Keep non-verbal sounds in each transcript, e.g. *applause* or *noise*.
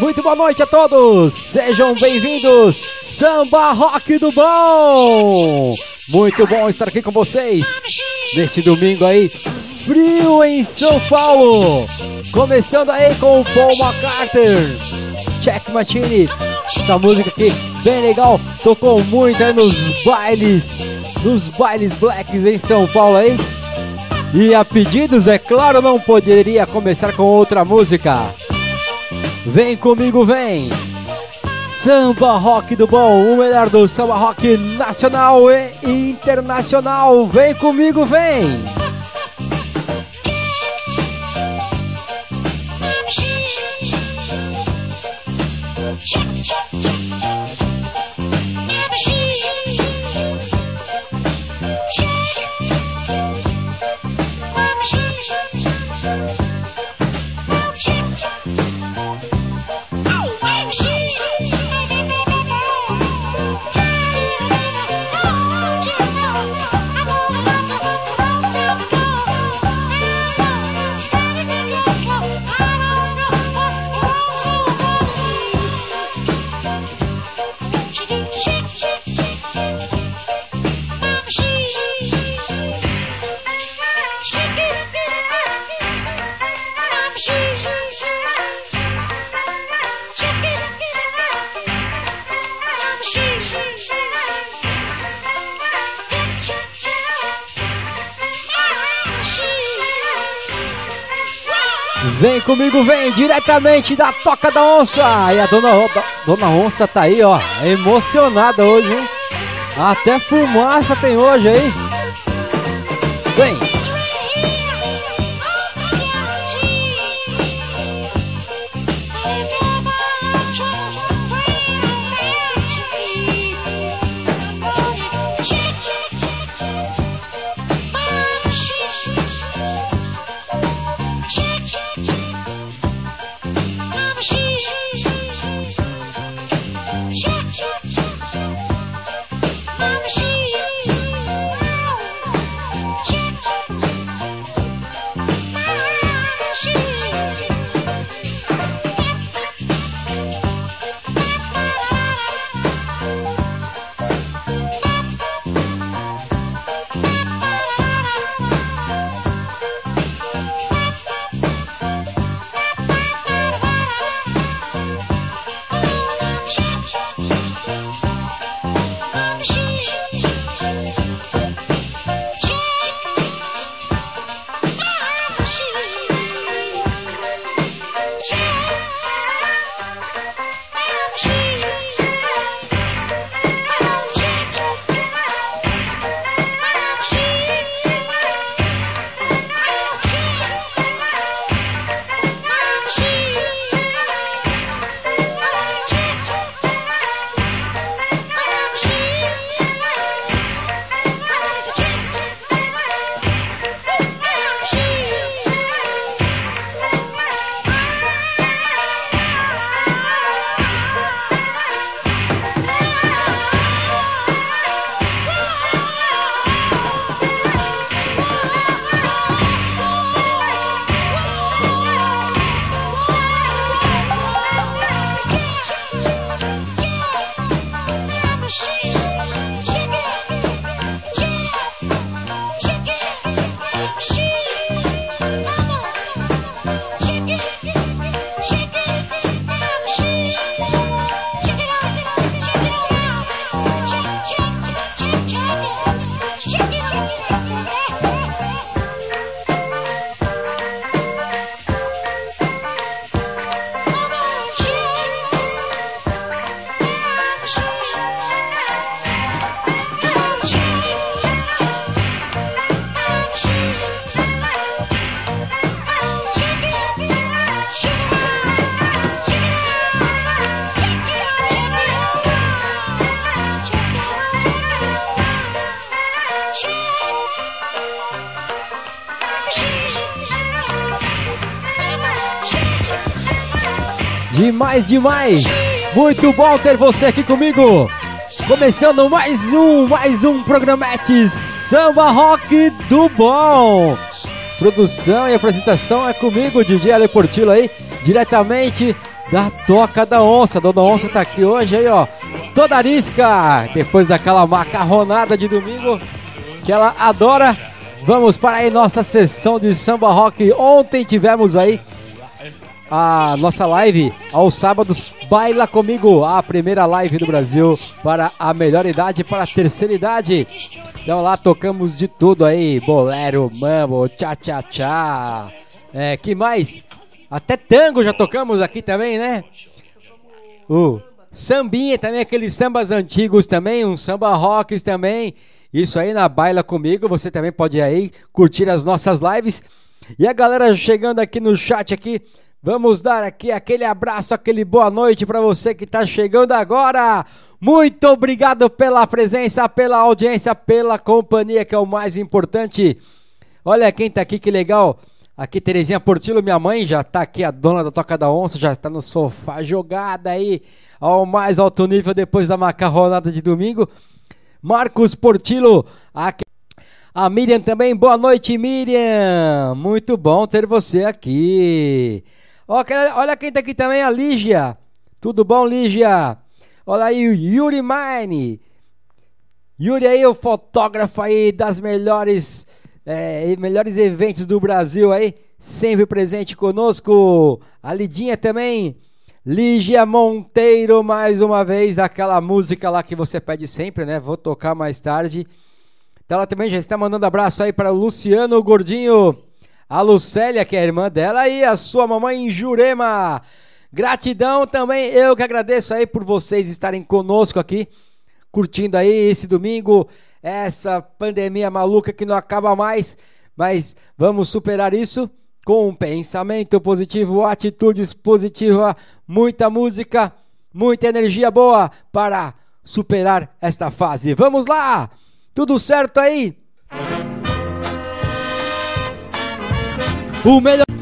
Muito boa noite a todos, sejam bem-vindos, Samba Rock do Bom! Muito bom estar aqui com vocês neste domingo aí, frio em São Paulo. Começando aí com o Paul McCartney, Check Machine. Essa música aqui, bem legal, tocou muito aí nos bailes, nos bailes blacks em São Paulo aí. E a pedidos, é claro, não poderia começar com outra música. Vem comigo, vem! Samba Rock do Bom, o melhor do samba rock nacional e internacional. Vem comigo, vem! Comigo, vem diretamente da Toca da Onça. E a dona, dona Onça tá aí, ó, emocionada hoje, hein? Até fumaça tem hoje aí. Vem. Demais, demais! Muito bom ter você aqui comigo! Começando mais um, mais um programete Samba Rock do Bom! produção e apresentação é comigo, DJ Ale Portillo aí, diretamente da Toca da Onça. Dona Onça tá aqui hoje aí, ó, toda arisca, depois daquela macarronada de domingo que ela adora. Vamos para aí nossa sessão de samba rock. Ontem tivemos aí a nossa live aos sábados Baila Comigo, a primeira live do Brasil para a melhor idade, para a terceira idade. Então lá tocamos de tudo aí, bolero, mambo, tchá tchá tchá. É, que mais? Até tango já tocamos aqui também, né? O sambinha também, aqueles sambas antigos também, um samba rocks também. Isso aí na Baila Comigo, você também pode aí curtir as nossas lives. E a galera chegando aqui no chat aqui, Vamos dar aqui aquele abraço, aquele boa noite para você que está chegando agora. Muito obrigado pela presença, pela audiência, pela companhia, que é o mais importante. Olha quem está aqui, que legal. Aqui Terezinha Portillo, minha mãe, já está aqui, a dona da Toca da Onça, já está no sofá, jogada aí ao mais alto nível depois da macarronada de domingo. Marcos Portillo, aqui. A Miriam também, boa noite, Miriam. Muito bom ter você aqui. Olha quem tá aqui também, a Lígia. Tudo bom, Lígia? Olha aí o Yuri Mine. Yuri aí, o fotógrafo aí das melhores, é, melhores eventos do Brasil aí. Sempre presente conosco. A Lidinha também. Lígia Monteiro, mais uma vez, aquela música lá que você pede sempre, né? Vou tocar mais tarde. Então ela também já está mandando abraço aí para o Luciano Gordinho a Lucélia, que é a irmã dela, e a sua mamãe em Jurema. Gratidão também, eu que agradeço aí por vocês estarem conosco aqui, curtindo aí esse domingo, essa pandemia maluca que não acaba mais, mas vamos superar isso com um pensamento positivo, atitudes positivas, muita música, muita energia boa para superar esta fase. Vamos lá! Tudo certo aí? O melhor.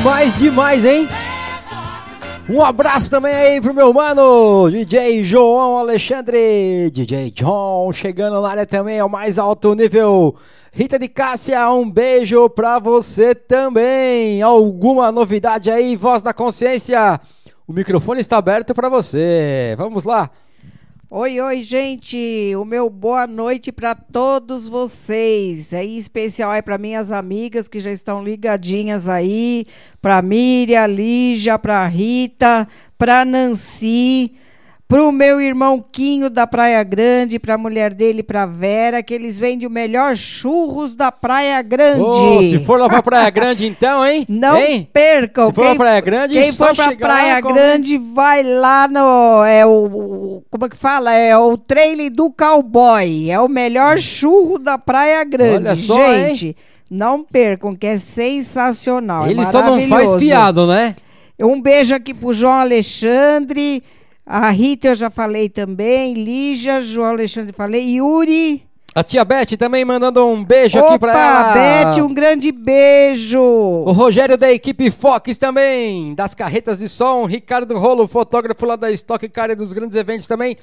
Demais, demais, hein? Um abraço também aí pro meu mano, DJ João Alexandre, DJ John, chegando na área também ao mais alto nível. Rita de Cássia, um beijo pra você também. Alguma novidade aí, voz da consciência? O microfone está aberto para você. Vamos lá. Oi, oi, gente. O meu boa noite para todos vocês. É especial aí para minhas amigas que já estão ligadinhas aí, para Miriam, Lígia, para Rita, para Nancy, Pro meu irmão Quinho da Praia Grande, pra mulher dele, pra Vera, que eles vendem o melhor churros da Praia Grande. Oh, se for lá pra Praia Grande, então, hein? Não hein? percam. Se for quem, pra Praia Grande, quem for pra Praia Grande, vai lá no. É o, como é que fala? É o trailer do cowboy. É o melhor churro da Praia Grande. Olha só, gente. Hein? Não percam, que é sensacional. Ele é só não faz fiado, né? Um beijo aqui pro João Alexandre. A Rita eu já falei também, Lígia, João Alexandre falei, Yuri. A tia Beth também mandando um beijo Opa, aqui pra ela. Beth, um grande beijo. O Rogério da equipe Fox também, das carretas de som. Ricardo Rolo, fotógrafo lá da Stock Car dos grandes eventos também.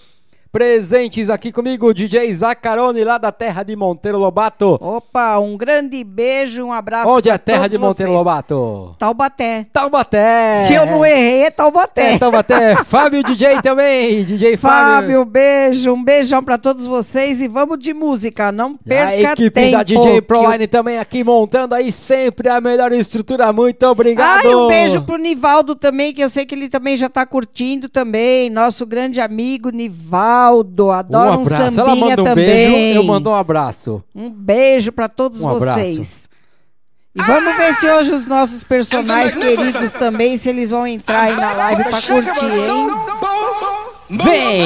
Presentes aqui comigo, DJ Zacarone, lá da terra de Monteiro Lobato. Opa, um grande beijo, um abraço. Onde é a terra de Monteiro vocês. Lobato? Taubaté. Taubaté. Se eu não errei, é Taubaté. É Taubaté. *laughs* Fábio DJ também, DJ Fábio. Fábio, beijo, um beijão pra todos vocês e vamos de música, não perca a equipe tempo. da DJ Proline eu... também aqui montando aí sempre a melhor estrutura, muito obrigado. Ah, um beijo pro Nivaldo também, que eu sei que ele também já tá curtindo também, nosso grande amigo Nivaldo. Geraldo, adoro um, um sambinha Ela manda um também. Beijo, eu mando um abraço. Um beijo para todos um vocês. E vamos ver se hoje os nossos personagens queridos também, se eles vão entrar aí na live para curtir, hein? Vem!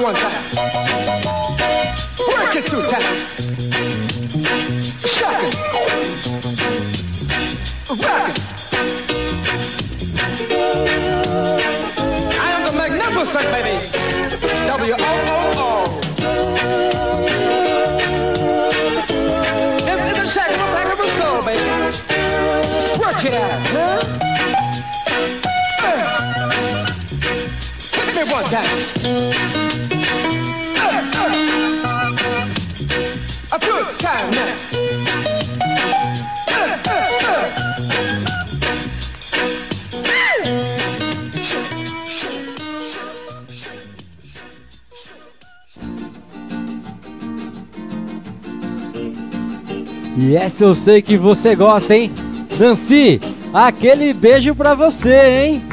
One time. Work it two times. Hit me one time. E essa eu sei que você gosta, hein? Nancy, aquele beijo pra você, hein?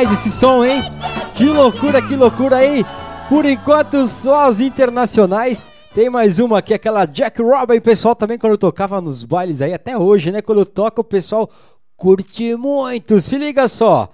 Demais esse som, hein? Que loucura, que loucura aí! Por enquanto, só as internacionais. Tem mais uma aqui, aquela Jack Robin, pessoal, também quando tocava nos bailes aí, até hoje, né? Quando toca, o pessoal curte muito. Se liga só.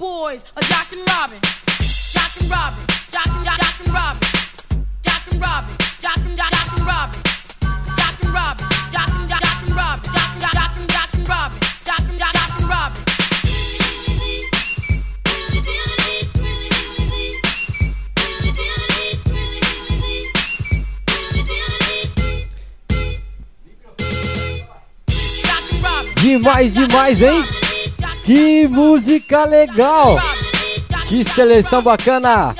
boys are Jack and Robin. Jack and Robin. Jack and Jock, Jock and Robin. Jack and Robin. Jack and Jack and Robin. Jack and Robin. Jock and Jock, Jock and Robin. Jock and Jock, Jock and Jock and Robin. Jock and Jock, Jock and Robin. Demais, demais, hein? Que música legal! Que seleção bacana!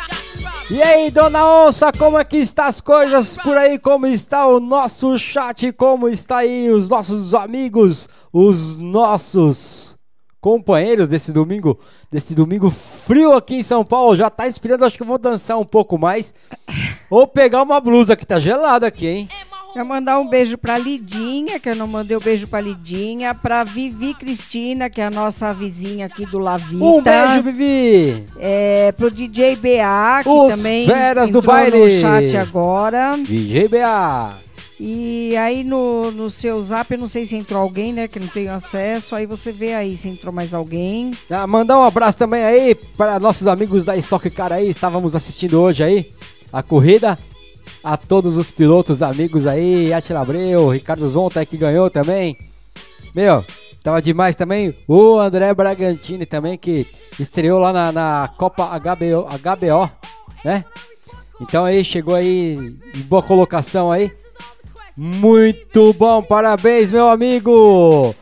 E aí, dona Onça, como é que está as coisas por aí? Como está o nosso chat? Como está aí os nossos amigos, os nossos companheiros desse domingo, desse domingo frio aqui em São Paulo? Já tá esperando, acho que eu vou dançar um pouco mais ou pegar uma blusa que tá gelada aqui, hein? Quero mandar um beijo pra Lidinha, que eu não mandei um beijo pra Lidinha, pra Vivi Cristina, que é a nossa vizinha aqui do Lavita. Um beijo, Vivi! É, pro DJ BA, que Os também feras do entrou baile. no chat agora. DJ BA! E aí no, no seu zap, eu não sei se entrou alguém, né? Que não tenho acesso. Aí você vê aí se entrou mais alguém. Ah, mandar um abraço também aí para nossos amigos da Stock Car aí, estávamos assistindo hoje aí a corrida. A todos os pilotos amigos aí, Atila Abreu, Ricardo Zonta que ganhou também. Meu, tava demais também. O André Bragantini também, que estreou lá na, na Copa HBO, HBO, né? Então aí, chegou aí em boa colocação aí. Muito bom, parabéns, meu amigo!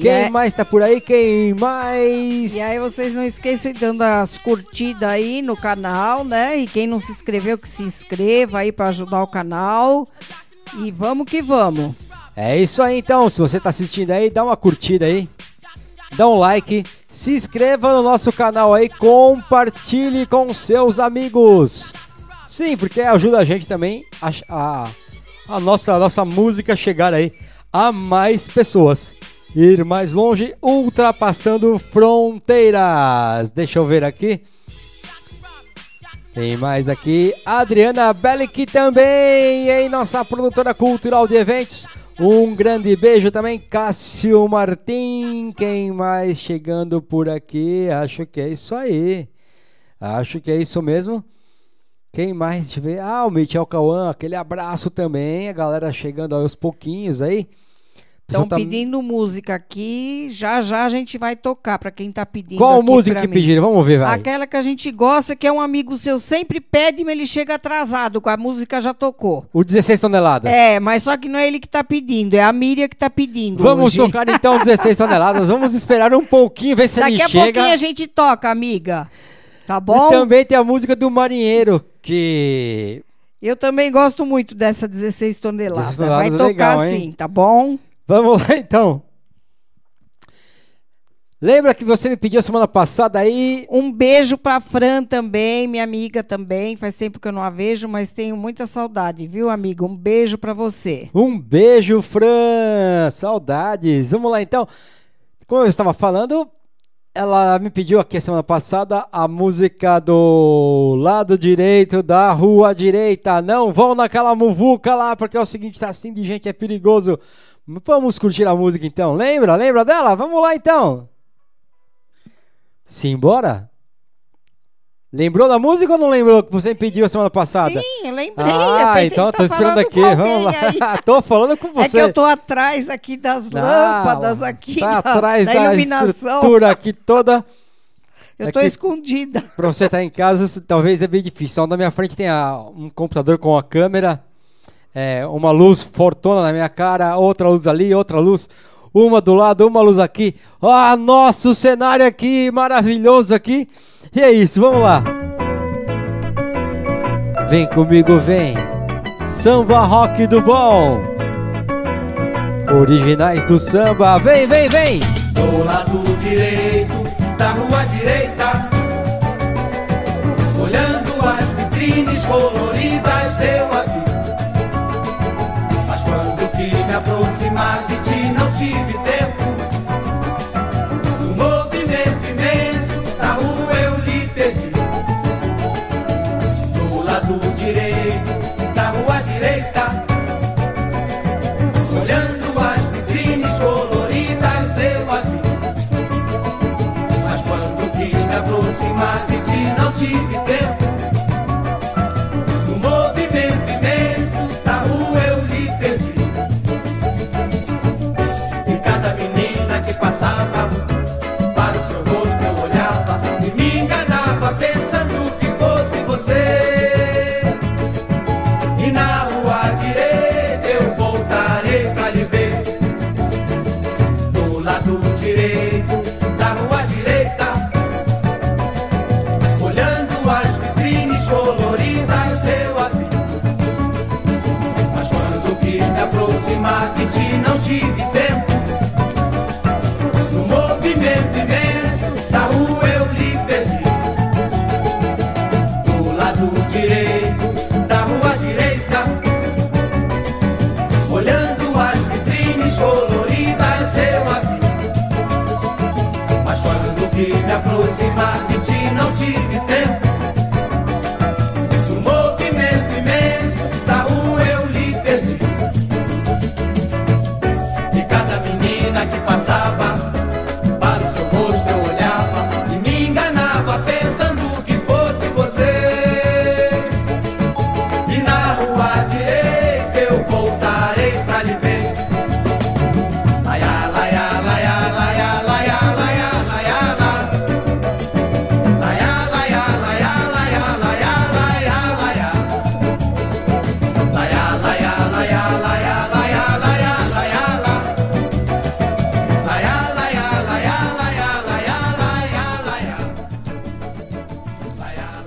Quem É. mais tá por aí? Quem mais? E aí vocês não esqueçam de dando as curtidas aí no canal, né? E quem não se inscreveu, que se inscreva aí para ajudar o canal. E vamos que vamos. É isso aí então, se você tá assistindo aí, dá uma curtida aí. dá um like, se inscreva no nosso canal aí, compartilhe com seus amigos. Sim, porque ajuda a gente também a, a, a nossa, a nossa música chegar aí a mais pessoas. Ir mais longe, ultrapassando fronteiras. Deixa eu ver aqui. Tem mais aqui, Adriana Bellic também, em nossa produtora cultural de eventos. Um grande beijo também, Cássio Martim. Quem mais chegando por aqui? Acho que é isso aí. Acho que é isso mesmo. Quem mais? Deixa eu ver. Ah, o Michel Cauã, aquele abraço também. A galera chegando aos pouquinhos aí. Estão tá... pedindo música aqui, já já a gente vai tocar para quem tá pedindo. Qual música que mim. pediram? Vamos ver, vai. Aquela que a gente gosta, que é um amigo seu, sempre pede, mas ele chega atrasado, com a música já tocou. O 16 toneladas. É, mas só que não é ele que tá pedindo, é a Miriam que tá pedindo. Vamos hoje. tocar então *laughs* 16 toneladas, vamos esperar um pouquinho, ver se Daqui ele chega. Daqui a pouquinho a gente toca, amiga. Tá bom? E também tem a música do Marinheiro, que eu também gosto muito dessa 16 toneladas. 16 toneladas Vai tocar legal, sim, tá bom? Vamos lá *laughs* então. Lembra que você me pediu semana passada aí? Um beijo pra Fran também, minha amiga também. Faz tempo que eu não a vejo, mas tenho muita saudade, viu, amigo? Um beijo pra você. Um beijo, Fran. Saudades. Vamos lá então. Como eu estava falando, ela me pediu aqui semana passada a música do lado direito da rua direita. Não vão naquela muvuca lá, porque é o seguinte, tá assim de gente, é perigoso. Vamos curtir a música então. Lembra? Lembra dela? Vamos lá então. Simbora? Lembrou da música ou não lembrou que você pediu a semana passada? Sim, lembrei. Ah, eu então tô esperando aqui. Vamos lá. *laughs* tô falando com você. É que eu tô atrás aqui das não, lâmpadas aqui tá da, atrás da, da iluminação. estrutura aqui toda. Eu tô aqui, escondida. Pra você estar tá em casa, talvez é bem difícil. Então, na minha frente tem a, um computador com a câmera é, uma luz fortuna na minha cara, outra luz ali, outra luz, uma do lado, uma luz aqui. Ah, nosso cenário aqui maravilhoso aqui. E é isso, vamos lá. Vem comigo, vem. Samba rock do bom. Originais do samba, vem, vem, vem. Do lado direito da rua direita,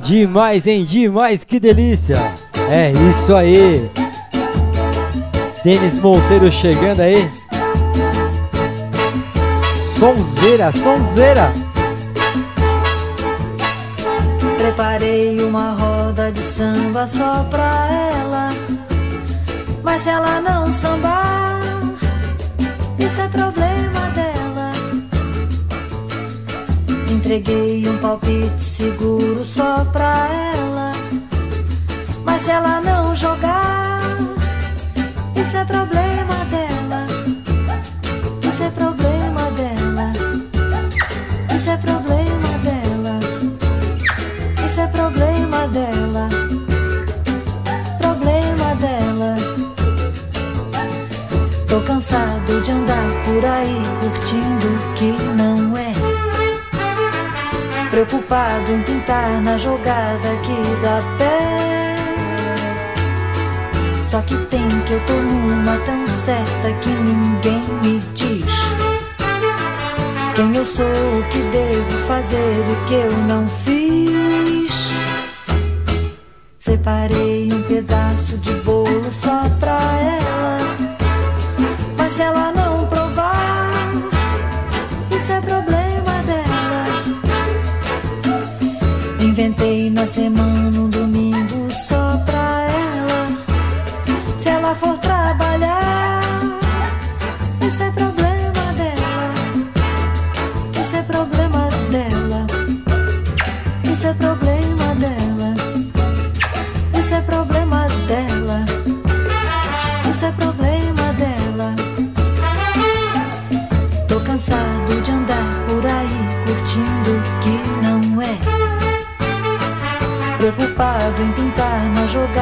Demais, hein? Demais, que delícia! É isso aí! Denis Monteiro chegando aí. sonzeira, sonzeira. Preparei uma roda de samba só pra ela. Mas se ela não sambar, isso é problema Entreguei um palpite seguro só pra ela. Mas ela não jogar, Preocupado em pintar na jogada que dá pé. Só que tem que eu tô numa tão certa que ninguém me diz. Quem eu sou, o que devo fazer, o que eu não fiz. Separei um pedaço de na semana um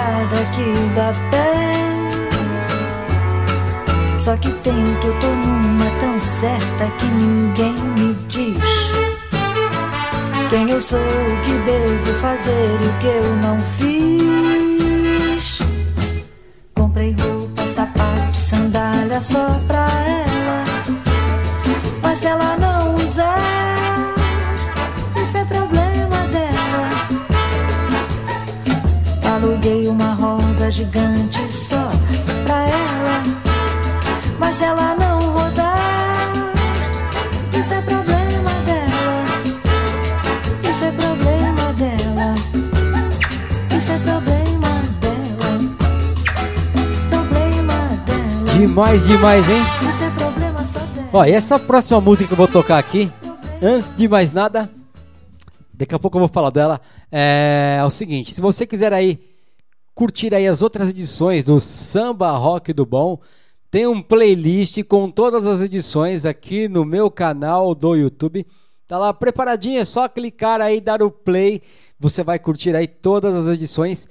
na jogada que dá pé. Só que tem que eu tô numa tão certa que ninguém me diz. Quem eu sou, o que devo fazer e o que eu não fiz. Demais, demais, hein? É. Ó, e essa próxima música que eu vou tocar aqui, antes de mais nada, daqui a pouco eu vou falar dela, é, o seguinte, se você quiser aí curtir aí as outras edições do Samba Rock do Bom, tem um playlist com todas as edições aqui no meu canal do YouTube. Tá lá preparadinho, é só clicar aí, dar o play, você vai curtir aí todas as edições.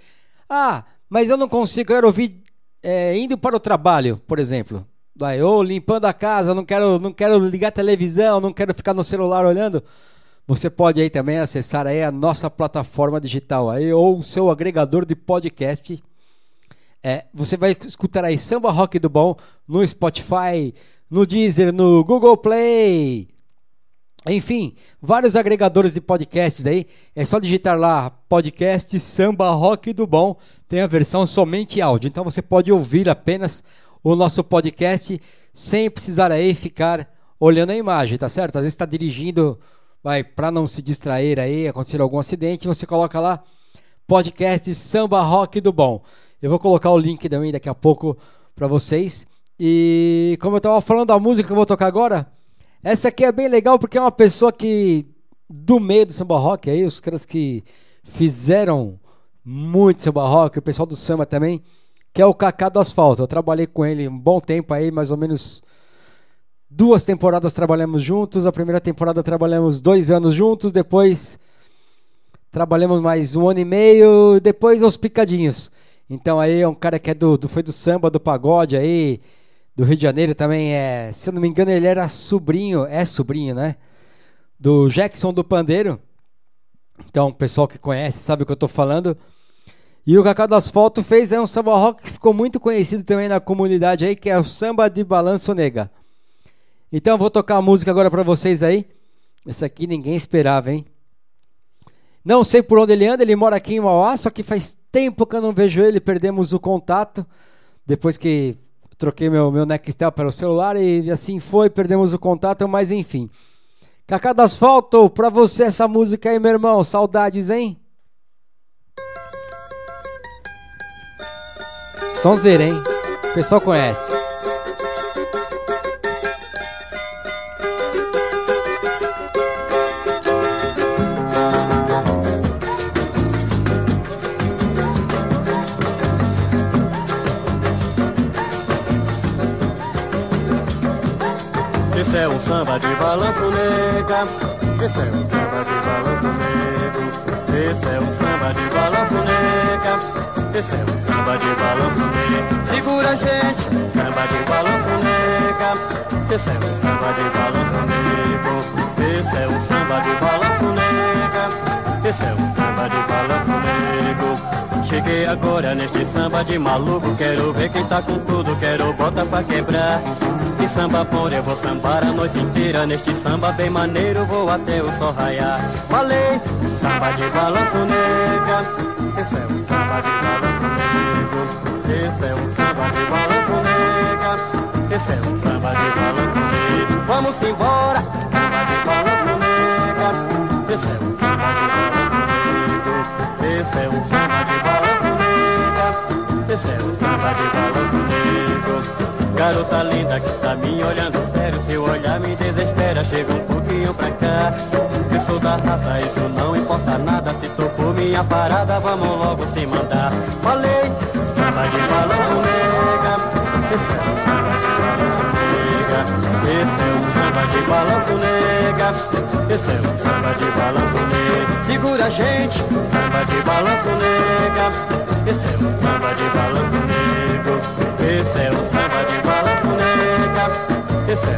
Ah, mas eu não consigo, eu quero ouvir é, indo para o trabalho, por exemplo. Vai, ou limpando a casa, não quero, não quero ligar a televisão, não quero ficar no celular olhando. Você pode aí também acessar aí a nossa plataforma digital aí, ou o seu agregador de podcast. É, você vai escutar aí Samba Rock do Bom no Spotify, no Deezer, no Google Play. Enfim, vários agregadores de podcasts aí. É só digitar lá podcast Samba Rock do Bom. Tem a versão somente áudio. Então você pode ouvir apenas o nosso podcast sem precisar aí ficar olhando a imagem, tá certo? Às vezes está dirigindo, vai para não se distrair aí, acontecer algum acidente, você coloca lá podcast Samba Rock do Bom. Eu vou colocar o link também daqui a pouco para vocês. E como eu estava falando da música que eu vou tocar agora, essa aqui é bem legal porque é uma pessoa que do meio do samba rock aí, os caras que fizeram muito samba rock, o pessoal do samba também, que é o Kaká do Asfalto. Eu trabalhei com ele um bom tempo aí, mais ou menos duas temporadas trabalhamos juntos. A primeira temporada trabalhamos dois anos juntos, depois trabalhamos mais um ano e meio, depois os picadinhos. Então aí é um cara que é do, do foi do samba, do pagode aí, do Rio de Janeiro também é, se eu não me engano, ele era sobrinho, é sobrinho, né? Do Jackson do Pandeiro. Então, o pessoal que conhece sabe o que eu tô falando. E o Cacá do Asfalto fez aí um samba rock que ficou muito conhecido também na comunidade aí, que é o samba de balanço nega. Então, eu vou tocar a música agora pra vocês aí. Essa aqui ninguém esperava, hein? Não sei por onde ele anda, ele mora aqui em Mauá, só que faz tempo que eu não vejo ele, perdemos o contato. Depois que troquei meu, meu Nextel pelo celular e assim foi, perdemos o contato, mas enfim. Cacá do Asfalto, pra você essa música aí, meu irmão. Saudades, hein? Sonzeira, hein? O pessoal conhece. Um samba de balanço nega. Esse é um samba de balanço nego. Esse é um samba de balanço nega. Esse é um samba de balanço nega. Segura gente, samba de balanço nega. Esse é um samba de balanço nego. Esse é um samba de balanço agora neste samba de maluco. Quero ver quem tá com tudo. Quero bota pra quebrar. E samba por eu vou sambar a noite inteira Neste samba bem maneiro vou até o sol raiar Falei, samba de balanço nega Esse é um samba de balanço nego Esse é um samba de balanço nega Esse é um samba de balanço nego Vamos embora, Garota linda que tá me olhando sério Seu olhar me desespera, chega um pouquinho pra cá Eu sou da raça, isso não importa nada. Se tocou minha parada, vamos logo se mandar. Falei, samba de balanço nega Esse é um samba de balanço nega Esse é um samba de balanço nega Esse é um samba de balanço nega. Segura gente, samba de balanço nega Esse é um samba de balanço nego esse é um samba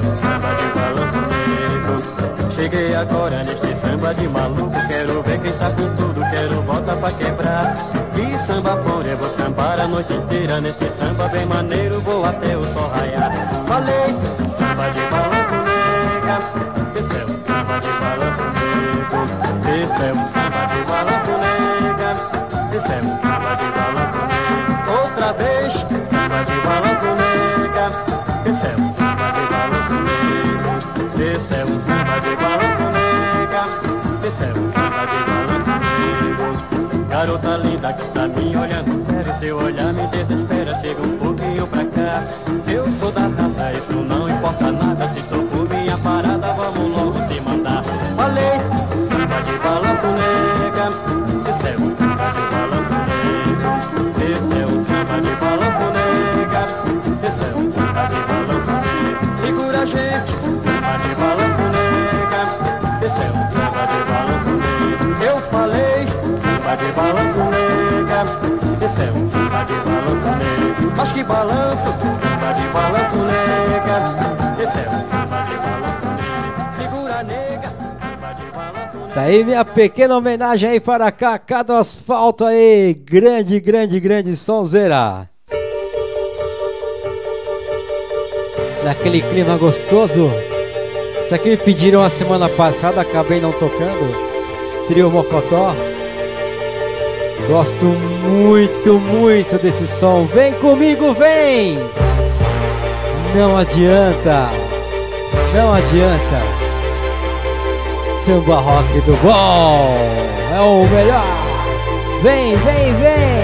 um samba de balanço nego Cheguei agora neste samba de maluco. Quero ver quem tá com tudo, quero volta pra quebrar. E samba eu vou sambar a noite inteira Neste samba bem maneiro, vou até o sol raiar. Falei, samba de balanço é um samba de balanço é um samba de balanço samba de balanço nego Outra vez, samba de balanço. Esse samba de balanço nega. É um samba de balanço nego. Garota linda que tá me olhando sério, seu olhar me desespera, chega um pouquinho pra cá. Eu sou da raça, isso não importa nada. Se balanço, samba de balanço nega. Esse é um samba de balanço. Segura nega. Tá minha pequena homenagem aí para Cacá do Asfalto aí. Grande, grande, grande sonzeira. Naquele clima gostoso. Isso aqui me pediram a semana passada, acabei não tocando. Trio Mocotó. Gosto muito, muito desse som. Vem comigo, vem! Não adianta. Não adianta. Samba rock do bom é o melhor. Vem, vem, vem.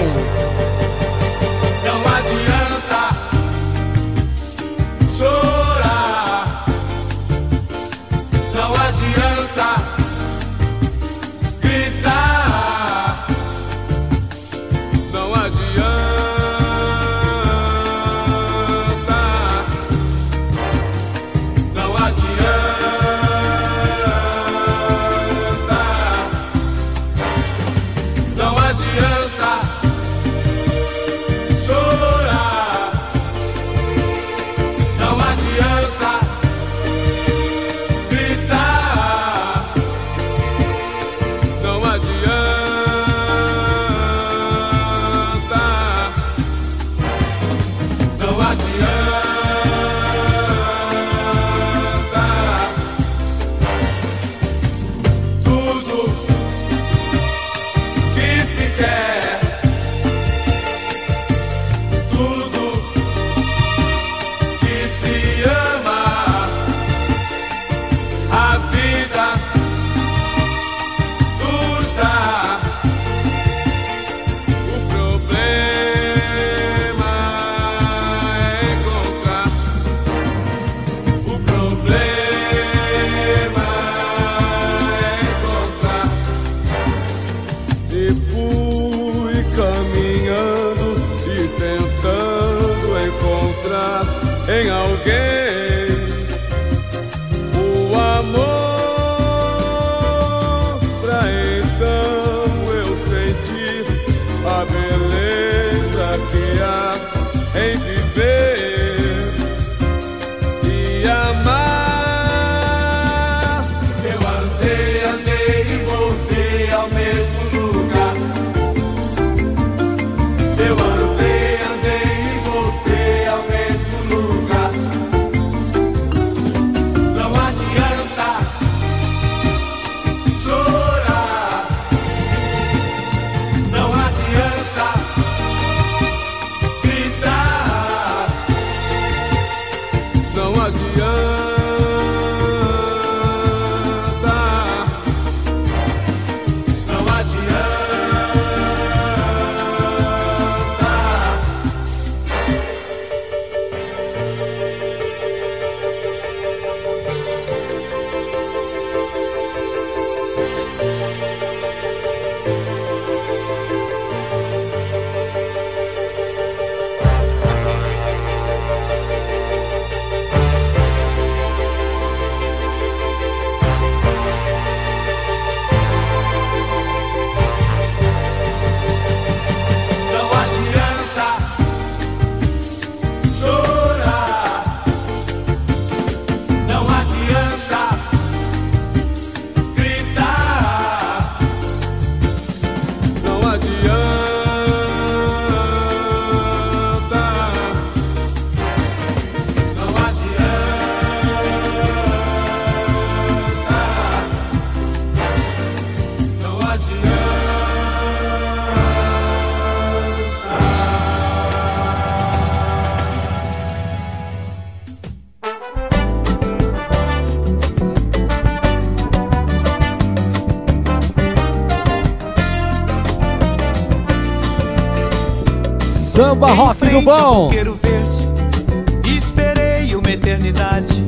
Samba rock do bom. Verde, esperei uma eternidade.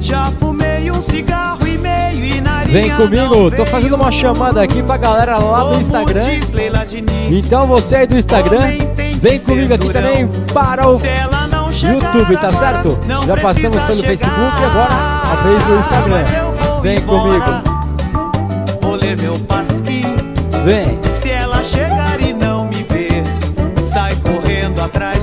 Já fumei um cigarro e meio e na Vem comigo, tô fazendo uma chamada aqui pra galera lá do Instagram. Então você aí do Instagram, vem comigo aqui também para o YouTube, tá certo? Já passamos pelo Facebook e agora a vez do Instagram. Vem comigo. Vem. otra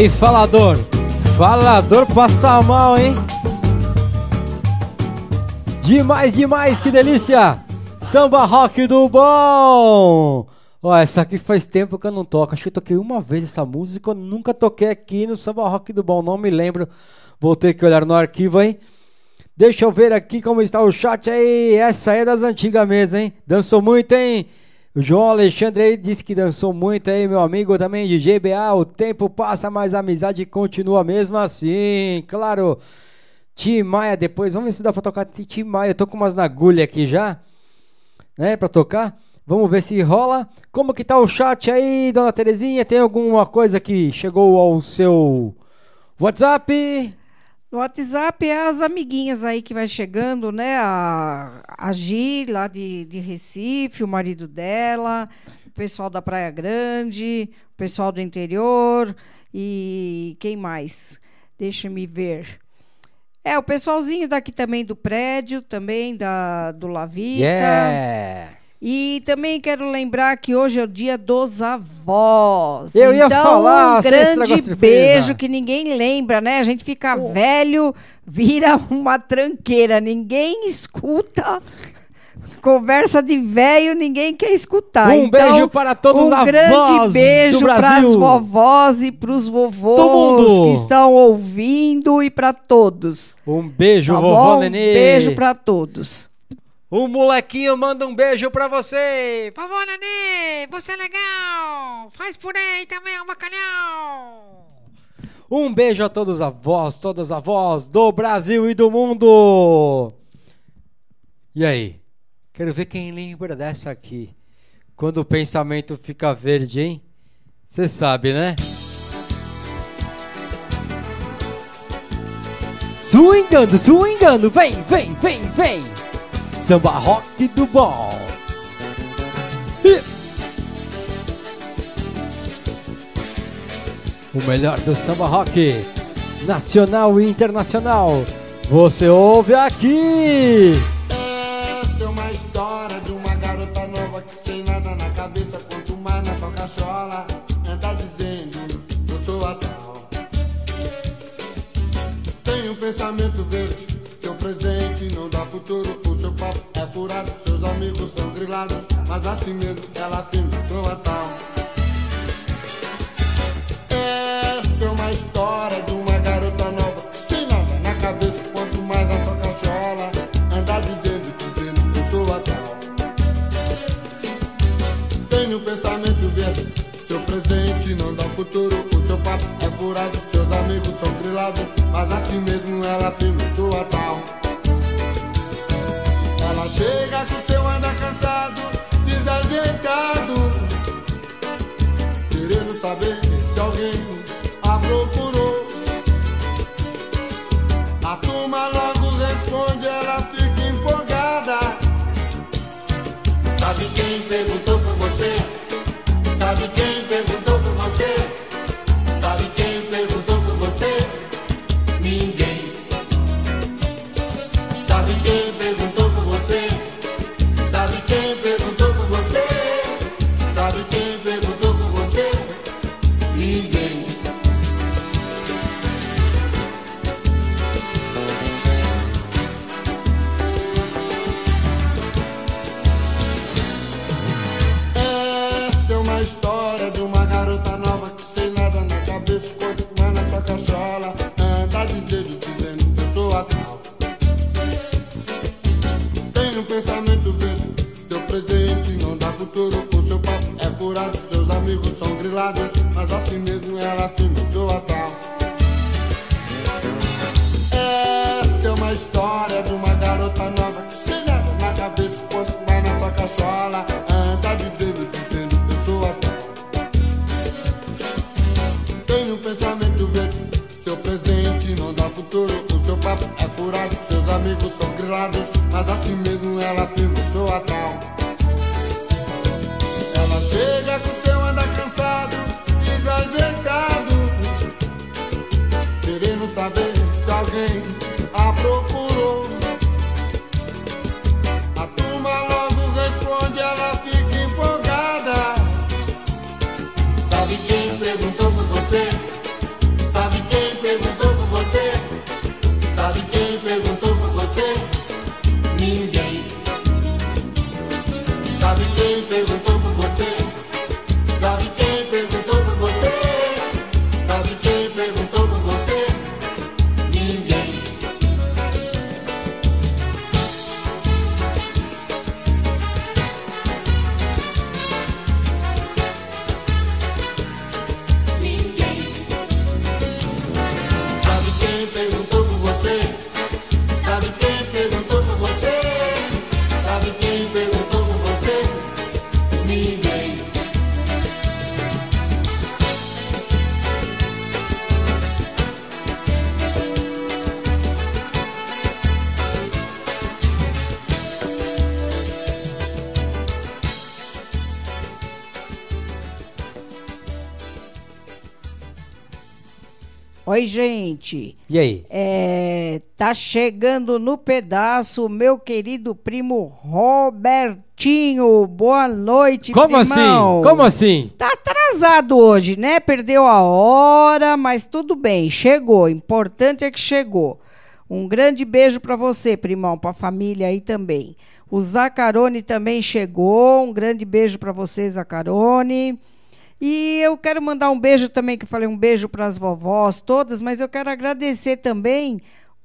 aí, falador? Falador passa mal, hein? Demais, demais, que delícia! Samba rock do bom! Ó, essa aqui faz tempo que eu não toco. Acho que eu toquei uma vez essa música. Eu nunca toquei aqui no Samba Rock do Bom. Não me lembro. Vou ter que olhar no arquivo, hein? Deixa eu ver aqui como está o chat aí. Essa é das antigas mesmo, hein? Dançou muito, hein? João Alexandre aí disse que dançou muito aí, meu amigo também de GBA. O tempo passa, mas a amizade continua mesmo assim, claro. Tim Maia depois, vamos ver se dá pra tocar Tim Maia. Eu tô com umas na agulha aqui já, né, pra tocar. Vamos ver se rola. Como que tá o chat aí, dona Terezinha? Tem alguma coisa que chegou ao seu WhatsApp? No WhatsApp é as amiguinhas aí que vai chegando, né? A, a Gi, lá de, de Recife, o marido dela, o pessoal da Praia Grande, o pessoal do interior e quem mais? Deixa-me ver. É, o pessoalzinho daqui também do prédio, também da, do Lavita. Yeah! E também quero lembrar que hoje é o dia dos avós. Eu ia então, falar, um grande beijo que ninguém lembra, né? A gente fica velho, vira uma tranqueira, ninguém escuta. Conversa de velho, ninguém quer escutar. Um Então, beijo para todos os um avós grande beijo para as vovós e para os vovôs que estão ouvindo e para todos. Um beijo, Tá vovó? Nenê. Beijo para todos. O molequinho manda um beijo pra você. Vovó Nenê, você é legal. Faz purê e também é um bacalhau. Um beijo a todos os avós, todas as avós do Brasil e do mundo. E aí? Quero ver quem lembra dessa aqui. Quando o pensamento fica verde, hein? Você sabe, né? Swingando, swingando, vem, vem, vem, vem. Samba rock do bom. Ih. O melhor do samba rock, nacional e internacional. Você ouve aqui. É uma história de uma garota nova que sem nada na cabeça, quanto mais na sua cachola, anda dizendo, eu sou a tal. Tem um pensamento verde, seu presente não dá futuro, o seu papo. É furado, seus amigos são grilados, mas assim mesmo ela afirma, sou a tal. Esta é uma história de uma garota nova. Sem nada na cabeça, quanto mais na sua cachola. Anda dizendo, dizendo, eu sou a tal. Tenho pensamento verde. Seu presente não dá futuro O seu papo. É furado, seus amigos são grilados. Mas assim mesmo ela afirma, eu sou a tal cansado, desajeitado, querendo saber se alguém a procurou. A turma logo responde, ela fica empolgada. Sabe quem perguntou? Futuro. O seu papo é furado, seus amigos são grilados. Mas assim mesmo ela afirma, eu sou a tal. Esta é uma história de uma garota nova que chega na cabeça quando vai na sua cachola. Anda dizendo, dizendo eu sou a tal. Tem um pensamento verde, seu presente não dá futuro. O seu papo é furado, seus amigos são grilados. Mas assim mesmo ela afirma, eu sou a Oi, gente. E aí? É, tá chegando no pedaço o meu querido primo Robertinho. Boa noite, Como assim? primão. Como assim? Tá atrasado hoje, né? Perdeu a hora, mas tudo bem, chegou. Importante é que chegou. Um grande beijo pra você, primão, pra família aí também. O Zacarone também chegou. Um grande beijo pra você, Zacarone. E eu quero mandar um beijo também, que eu falei um beijo para as vovós todas, mas eu quero agradecer também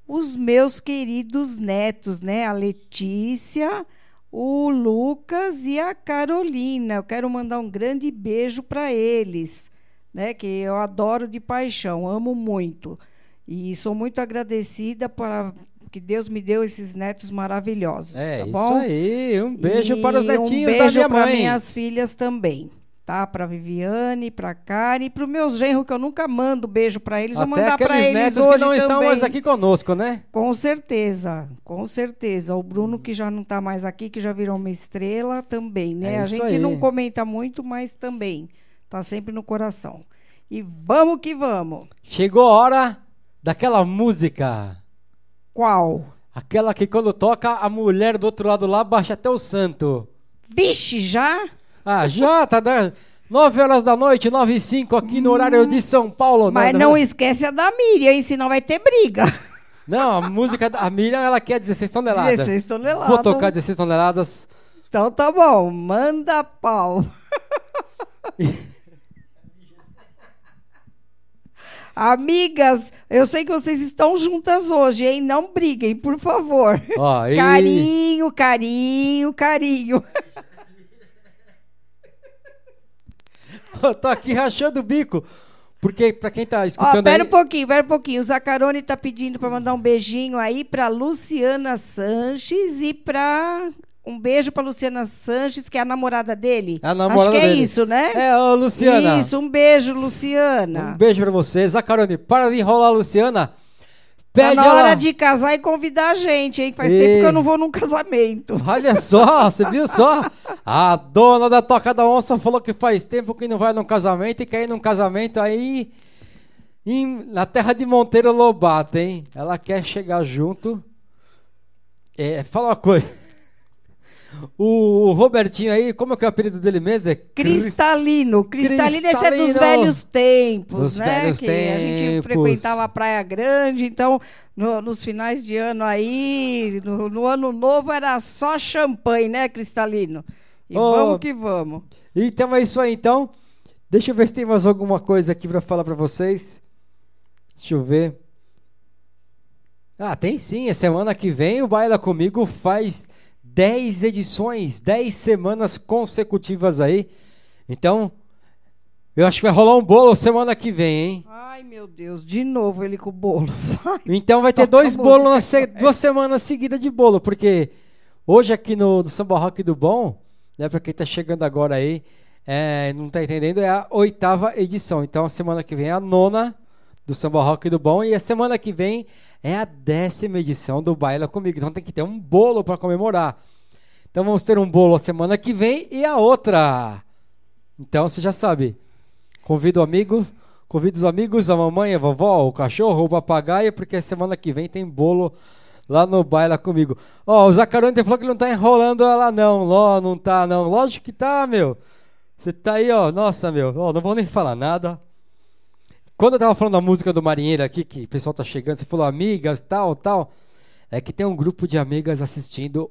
os meus queridos netos, né? A Letícia, o Lucas e a Carolina. Eu quero mandar um grande beijo para eles, né? Que eu adoro de paixão, amo muito. E sou muito agradecida para que Deus me deu esses netos maravilhosos, É, tá isso bom? aí. Um beijo E para os netinhos um da beijo minha para mãe. minhas filhas também, tá? Para Viviane, para Karen, para o meu genro que eu nunca mando beijo para eles, vou Até mandar para eles netos hoje que não estão também. mais aqui conosco, né? Com certeza, com certeza. O Bruno que já não está mais aqui, que já virou uma estrela também, né? É A gente aí. não comenta muito, mas também tá sempre no coração. E vamos que vamos. Chegou a hora daquela música. Qual? Aquela que quando toca, a mulher do outro lado lá baixa até o santo. Vixe, já? Ah, já tá dando 9 horas da noite, 9 e 5 aqui no horário de São Paulo. Mas né? não esquece a da Miriam, hein? Senão vai ter briga. Não, a música da a Miriam, ela quer 16 toneladas. 16 toneladas. Vou tocar 16 toneladas. Então tá bom, manda pau. *laughs* Amigas, eu sei que vocês estão juntas hoje, hein? Não briguem, por favor. Ó, e- Carinho, carinho, carinho. *laughs* Eu tô aqui rachando o bico. Porque, pra quem tá Ó, escutando pera aí... um pouquinho, pera um pouquinho. O Zacarone tá pedindo para mandar um beijinho aí pra Luciana Sanches e pra um beijo pra Luciana Sanches, que é a namorada dele. A namorada Acho que é dele. isso, né? É, ô Luciana. Isso, um beijo, Luciana. Um beijo pra você. Zacarone, para de enrolar Luciana. Tá Pede na hora ela... de casar e convidar a gente, hein? Faz E- tempo que eu não vou num casamento. Olha só, você viu só? *laughs* A dona da Toca da Onça falou que faz tempo que não vai num casamento e quer ir num casamento aí em- na terra de Monteiro Lobato, hein? Ela quer chegar junto. É, fala uma coisa. *laughs* O, Robertinho aí, como é que é o apelido dele mesmo? É Cris- Cristalino. Cristalino, esse é dos Cristalino. velhos tempos, Dos né? velhos que a gente tempos. frequentava a Praia Grande, então no- nos finais de ano aí, no, no ano novo era só champanhe, né, Cristalino? E Ô, vamos que vamos. Então é isso aí, então. Deixa eu ver se tem mais alguma coisa aqui pra falar pra vocês. Deixa eu ver. Ah, tem sim. A semana que vem o Baila Comigo faz 10 edições, 10 semanas consecutivas aí. Então, eu acho que vai rolar um bolo semana que vem, hein? Ai, meu Deus, de novo ele com o bolo. *laughs* Vai. Então vai ter Toca dois bolos, se- duas semanas seguidas de bolo, porque hoje aqui no, no Samba Rock do Bom, né, pra quem tá chegando agora aí, é, não tá entendendo, é a oitava edição. Então a semana que vem é a nona do Samba Rock do Bom e a semana que vem é a décima edição do Baila Comigo. Então tem que ter um bolo para comemorar. Então vamos ter um bolo a semana que vem e a outra. Então você já sabe. Convido o amigo, convido os amigos, a mamãe, a vovó, o cachorro, o papagaio, porque semana que vem tem bolo lá no Baila Comigo. Ó, o Zacarone falou que não tá enrolando ela não. Ló, não tá não. Lógico que tá, meu. Você tá aí, ó. Nossa, meu. Ó, não vou nem falar nada. Quando eu tava falando da música do Marinheiro aqui, que o pessoal tá chegando, você falou amigas, tal, tal. É que tem um grupo de amigas assistindo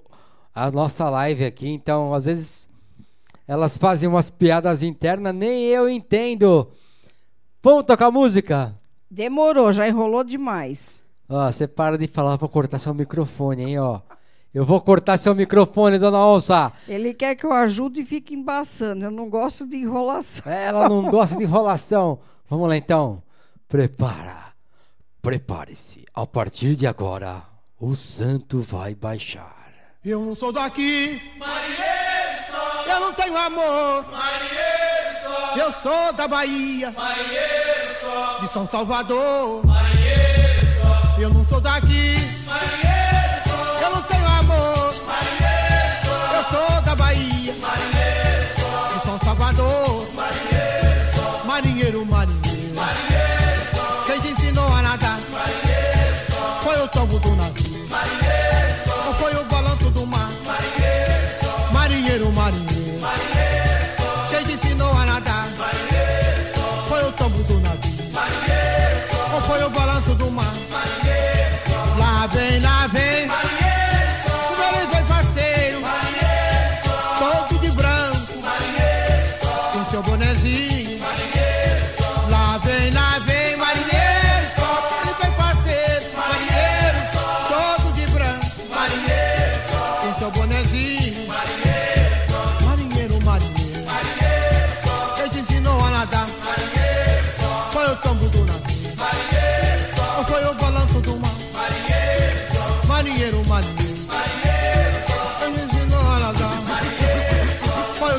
a nossa live aqui, então às vezes elas fazem umas piadas internas, nem eu entendo. Vamos tocar música? Demorou, já enrolou demais. Ó, você para de falar pra cortar seu microfone, hein, ó. Eu vou cortar seu microfone, dona Onça. Ele quer que eu ajude e fique embaçando. Eu não gosto de enrolação. Ela não gosta de enrolação. Vamos lá então. Prepara. Prepare-se. A partir de agora, o santo vai baixar. Eu não sou daqui. Eu não tenho amor. Eu sou da Bahia. De São Salvador. Eu não sou daqui.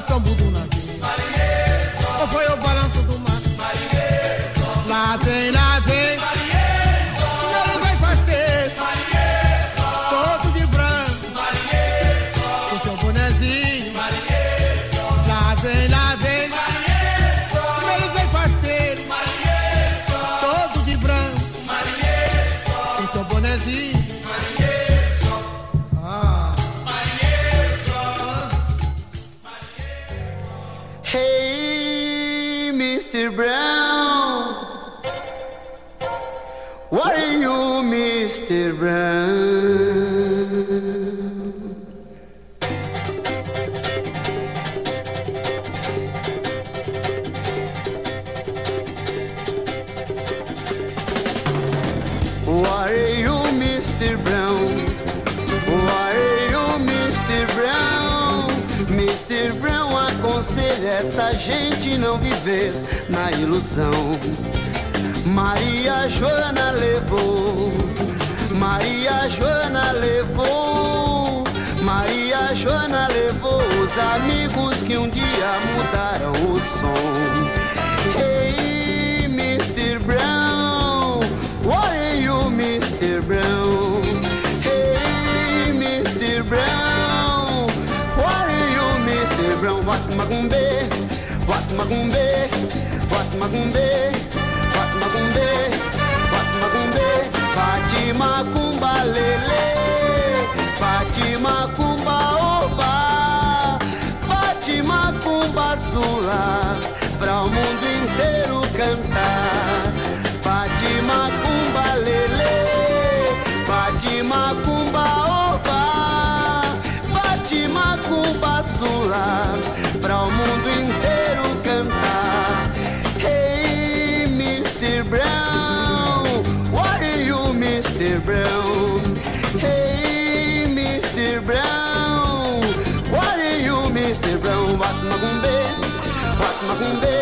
Foi o tombo do navio. Joana levou, Maria Joana levou, Maria Joana levou os amigos que um dia mudaram o som. Hey, Mr. Brown, what are you, Mr. Brown? Hey, Mr. Brown, what are you, Mr. Brown? What magumbe, what magumbe, what magumbe, what magumbe, magumbe, Fatima Kumba Lele, Fatima Kumba Oba, Kumba Sula, pra o mundo inteiro cantar. Fatima Kumba Lele, Fatima Kumba Oba, Kumba Sula, pra o mundo inteiro macumbe,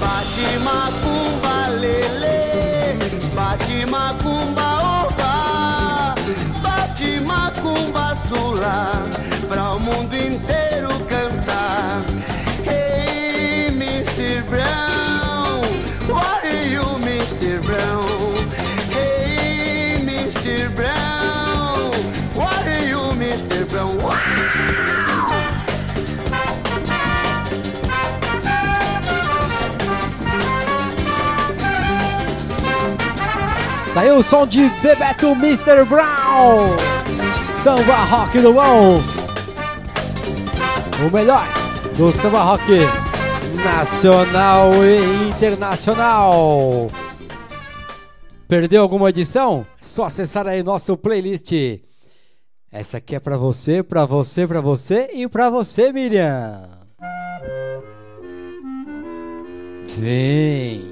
bate macumba lele, bate macumba bate macumba o mundo inteiro. Daí o som de Bebeto Mr. Brown. Samba rock do bom. O melhor do samba rock nacional e internacional. Perdeu alguma edição? Só acessar aí nosso playlist. Essa aqui é pra você, pra você, pra você e pra você, Miriam. Vem.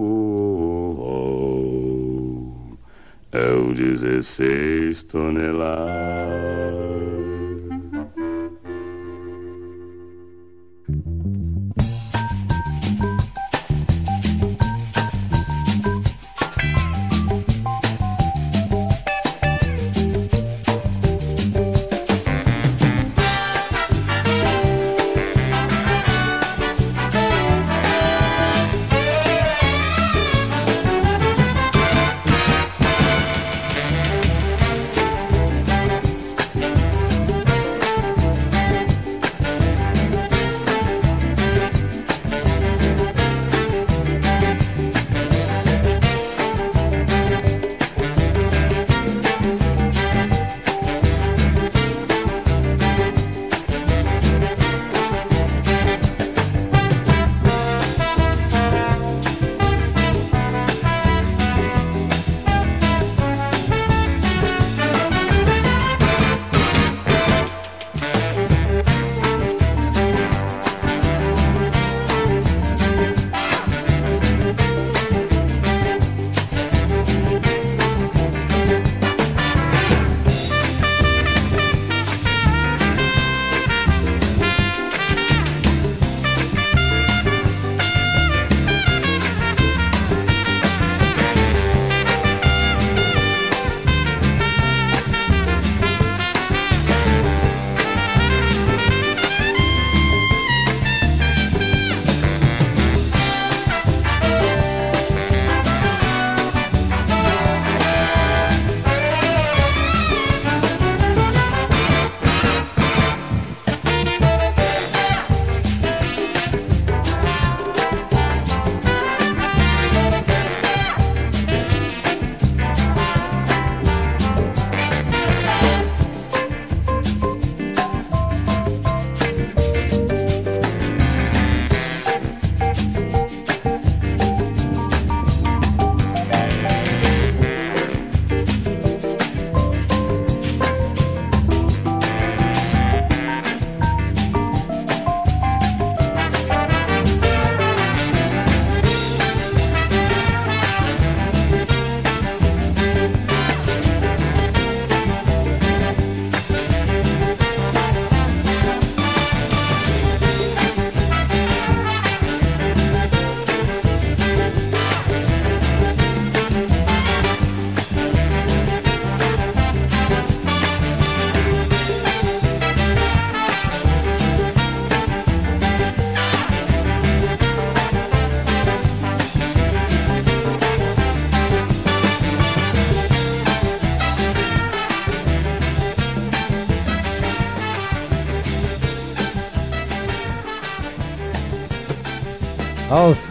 É o 16 toneladas.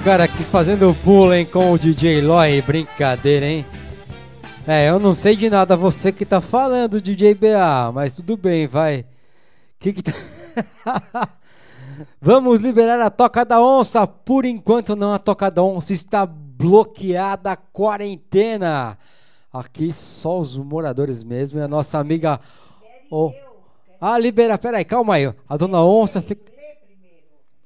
Caras aqui fazendo bullying com o DJ Loy, brincadeira, hein? É, eu não sei de nada, você que tá falando, DJ BA, mas tudo bem, vai. Que que tá... *laughs* Vamos liberar a Toca da Onça. Por enquanto não, a Toca da Onça está bloqueada a quarentena. Aqui só os moradores mesmo e a nossa amiga... Oh. Ah, libera, peraí, calma aí. A dona Onça fica...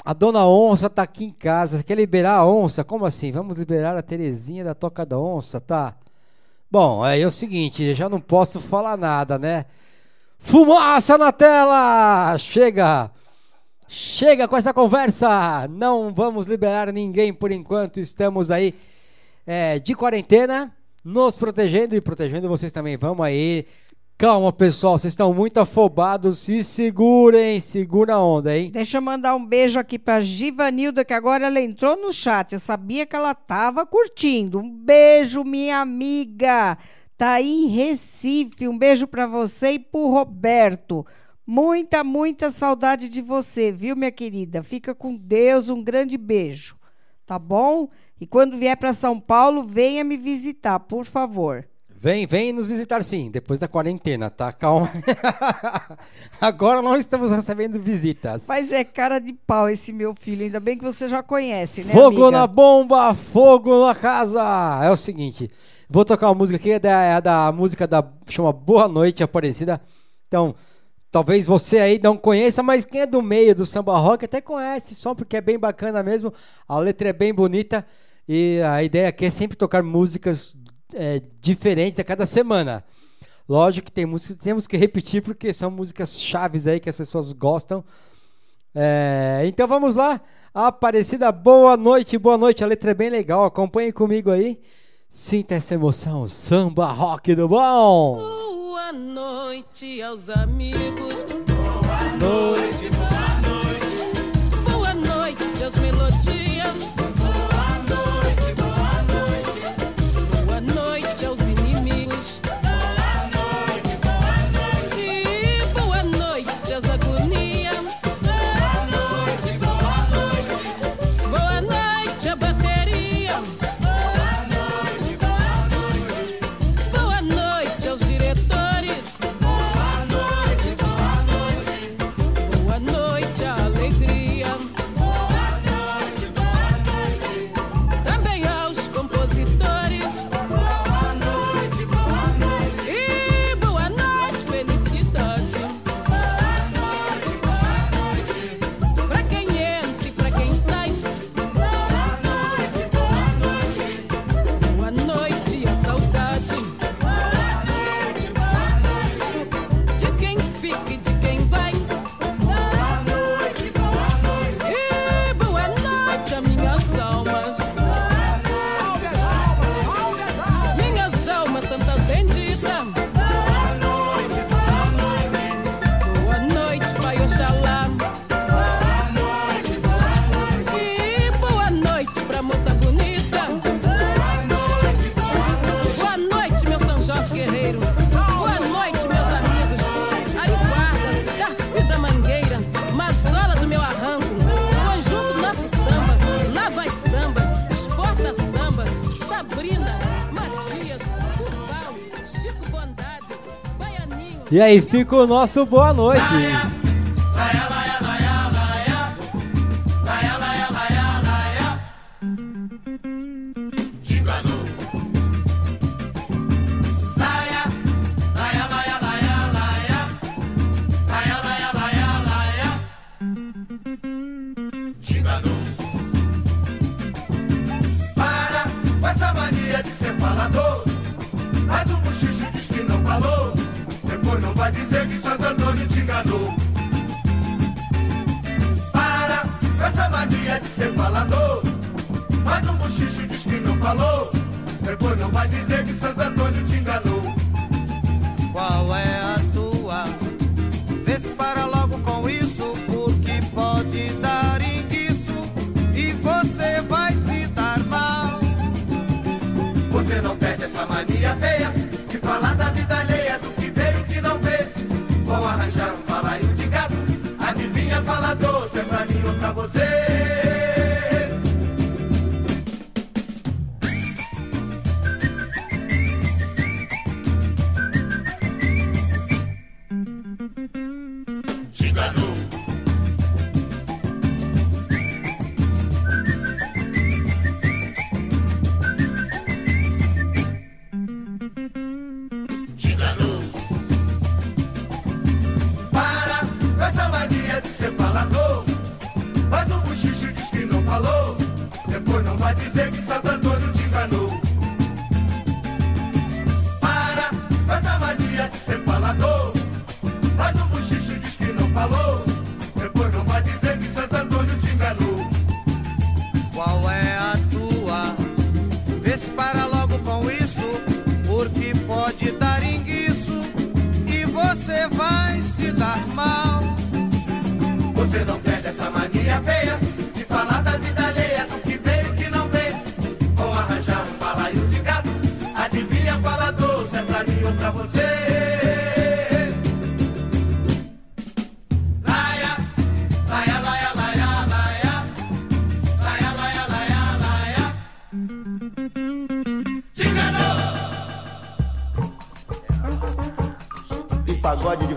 A dona Onça tá aqui em casa. Você quer liberar a onça? Como assim? Vamos liberar a Terezinha da Toca da Onça, tá? Bom, aí é o seguinte, já não posso falar nada, né? Fumaça na tela! Chega! Chega com essa conversa! Não vamos liberar ninguém por enquanto. Estamos aí é, de quarentena, nos protegendo e protegendo vocês também. Vamos aí. Calma, pessoal, vocês estão muito afobados. Se segurem, segura a onda, hein? Deixa eu mandar um beijo aqui pra Givanilda, que agora ela entrou no chat. Eu sabia que ela tava curtindo. Um beijo, minha amiga. Tá aí em Recife. Um beijo pra você e pro Roberto. Muita, muita saudade de você, viu, minha querida? Fica com Deus. Um grande beijo. Tá bom? E quando vier pra São Paulo, venha me visitar, por favor. Vem, vem nos visitar sim, depois da quarentena, tá? Calma. *laughs* Agora nós estamos recebendo visitas. Mas é cara de pau esse meu filho. Ainda bem que você já conhece, né, Fogo amiga? na bomba, fogo na casa. É o seguinte, vou tocar uma música aqui, é da, é da música da chama Boa Noite Aparecida. Então, talvez você aí não conheça, mas quem é do meio do samba rock até conhece, só porque é bem bacana mesmo. A letra é bem bonita e a ideia aqui é sempre tocar músicas é, diferentes a cada semana. Lógico que tem músicas que temos que repetir porque são músicas chaves aí que as pessoas gostam. É, então vamos lá. Aparecida, boa noite, boa noite. A letra é bem legal. Acompanhe comigo aí. Sinta essa emoção. Samba rock do bom. Boa noite aos amigos. Noite. Boa E aí fica o nosso boa noite.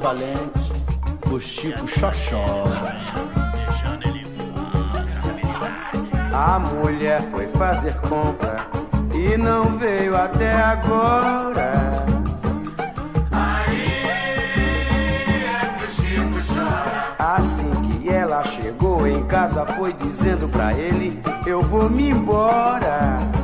Valente, o Chico Xoxó. A mulher foi fazer compra e não veio até agora. Assim que ela chegou em casa, foi dizendo pra ele: Eu vou me embora.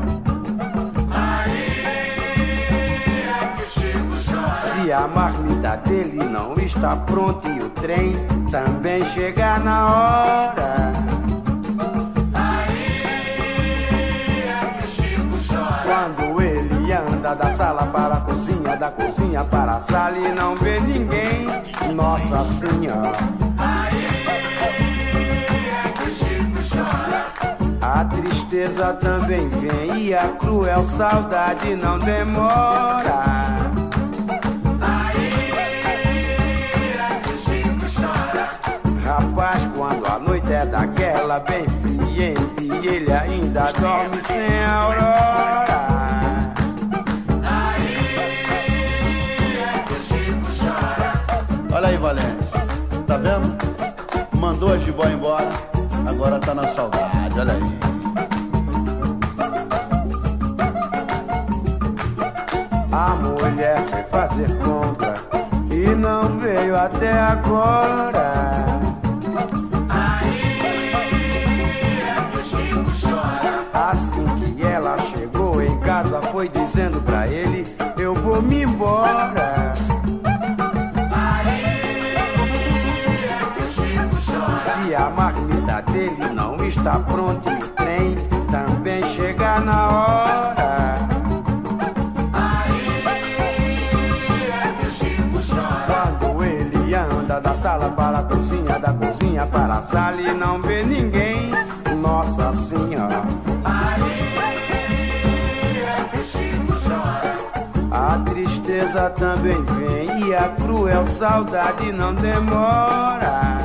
A marmita dele não está pronta e o trem também chegar na hora. Quando ele anda da sala para a cozinha, da cozinha para a sala e não vê ninguém, Nossa Senhora. A tristeza também vem e a cruel saudade não demora. Daquela bem friente e ele ainda dorme sem aurora. Olha aí, Valente. Tá vendo? Mandou a Gibó embora, agora tá na saudade. Olha aí. A mulher foi fazer compra e não veio até agora. Pronta e o trem também chegar na hora. Quando ele anda da sala para a cozinha, da cozinha para a sala e não vê ninguém, Nossa Senhora. A tristeza também vem e a cruel saudade não demora.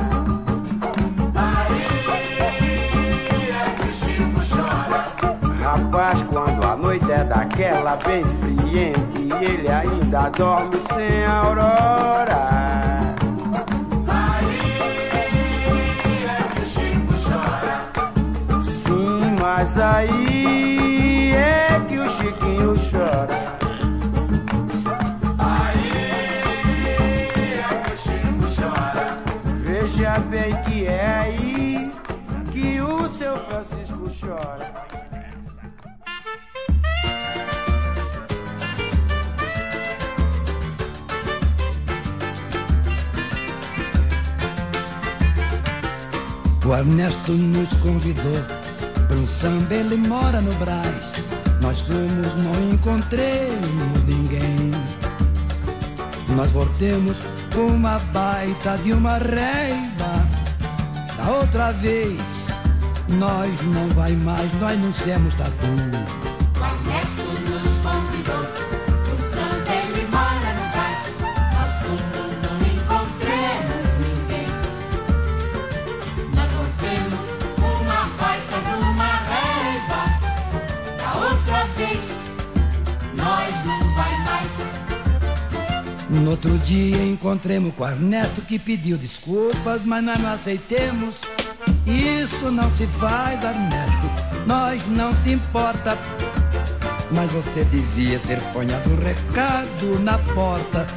Daquela bem friente e ele ainda dorme sem aurora. Nos convidou para um samba, ele mora no Brás. Nós fomos, não encontremos ninguém. Nós voltemos com uma baita de uma reiva. Da outra vez, nós não vai mais, nós não somos tatu. Outro dia encontremos com o Ernesto que pediu desculpas, mas nós não aceitemos. Isso não se faz, Ernesto, nós não se importa. Mas você devia ter ponhado um recado na porta.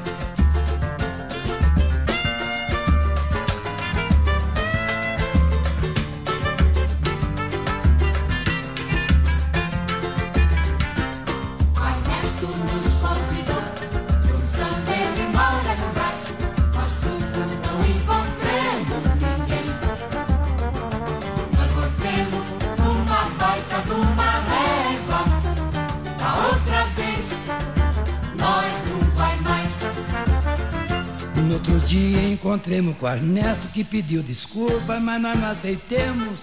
Encontremos com Ernesto que pediu desculpa, mas nós não aceitemos.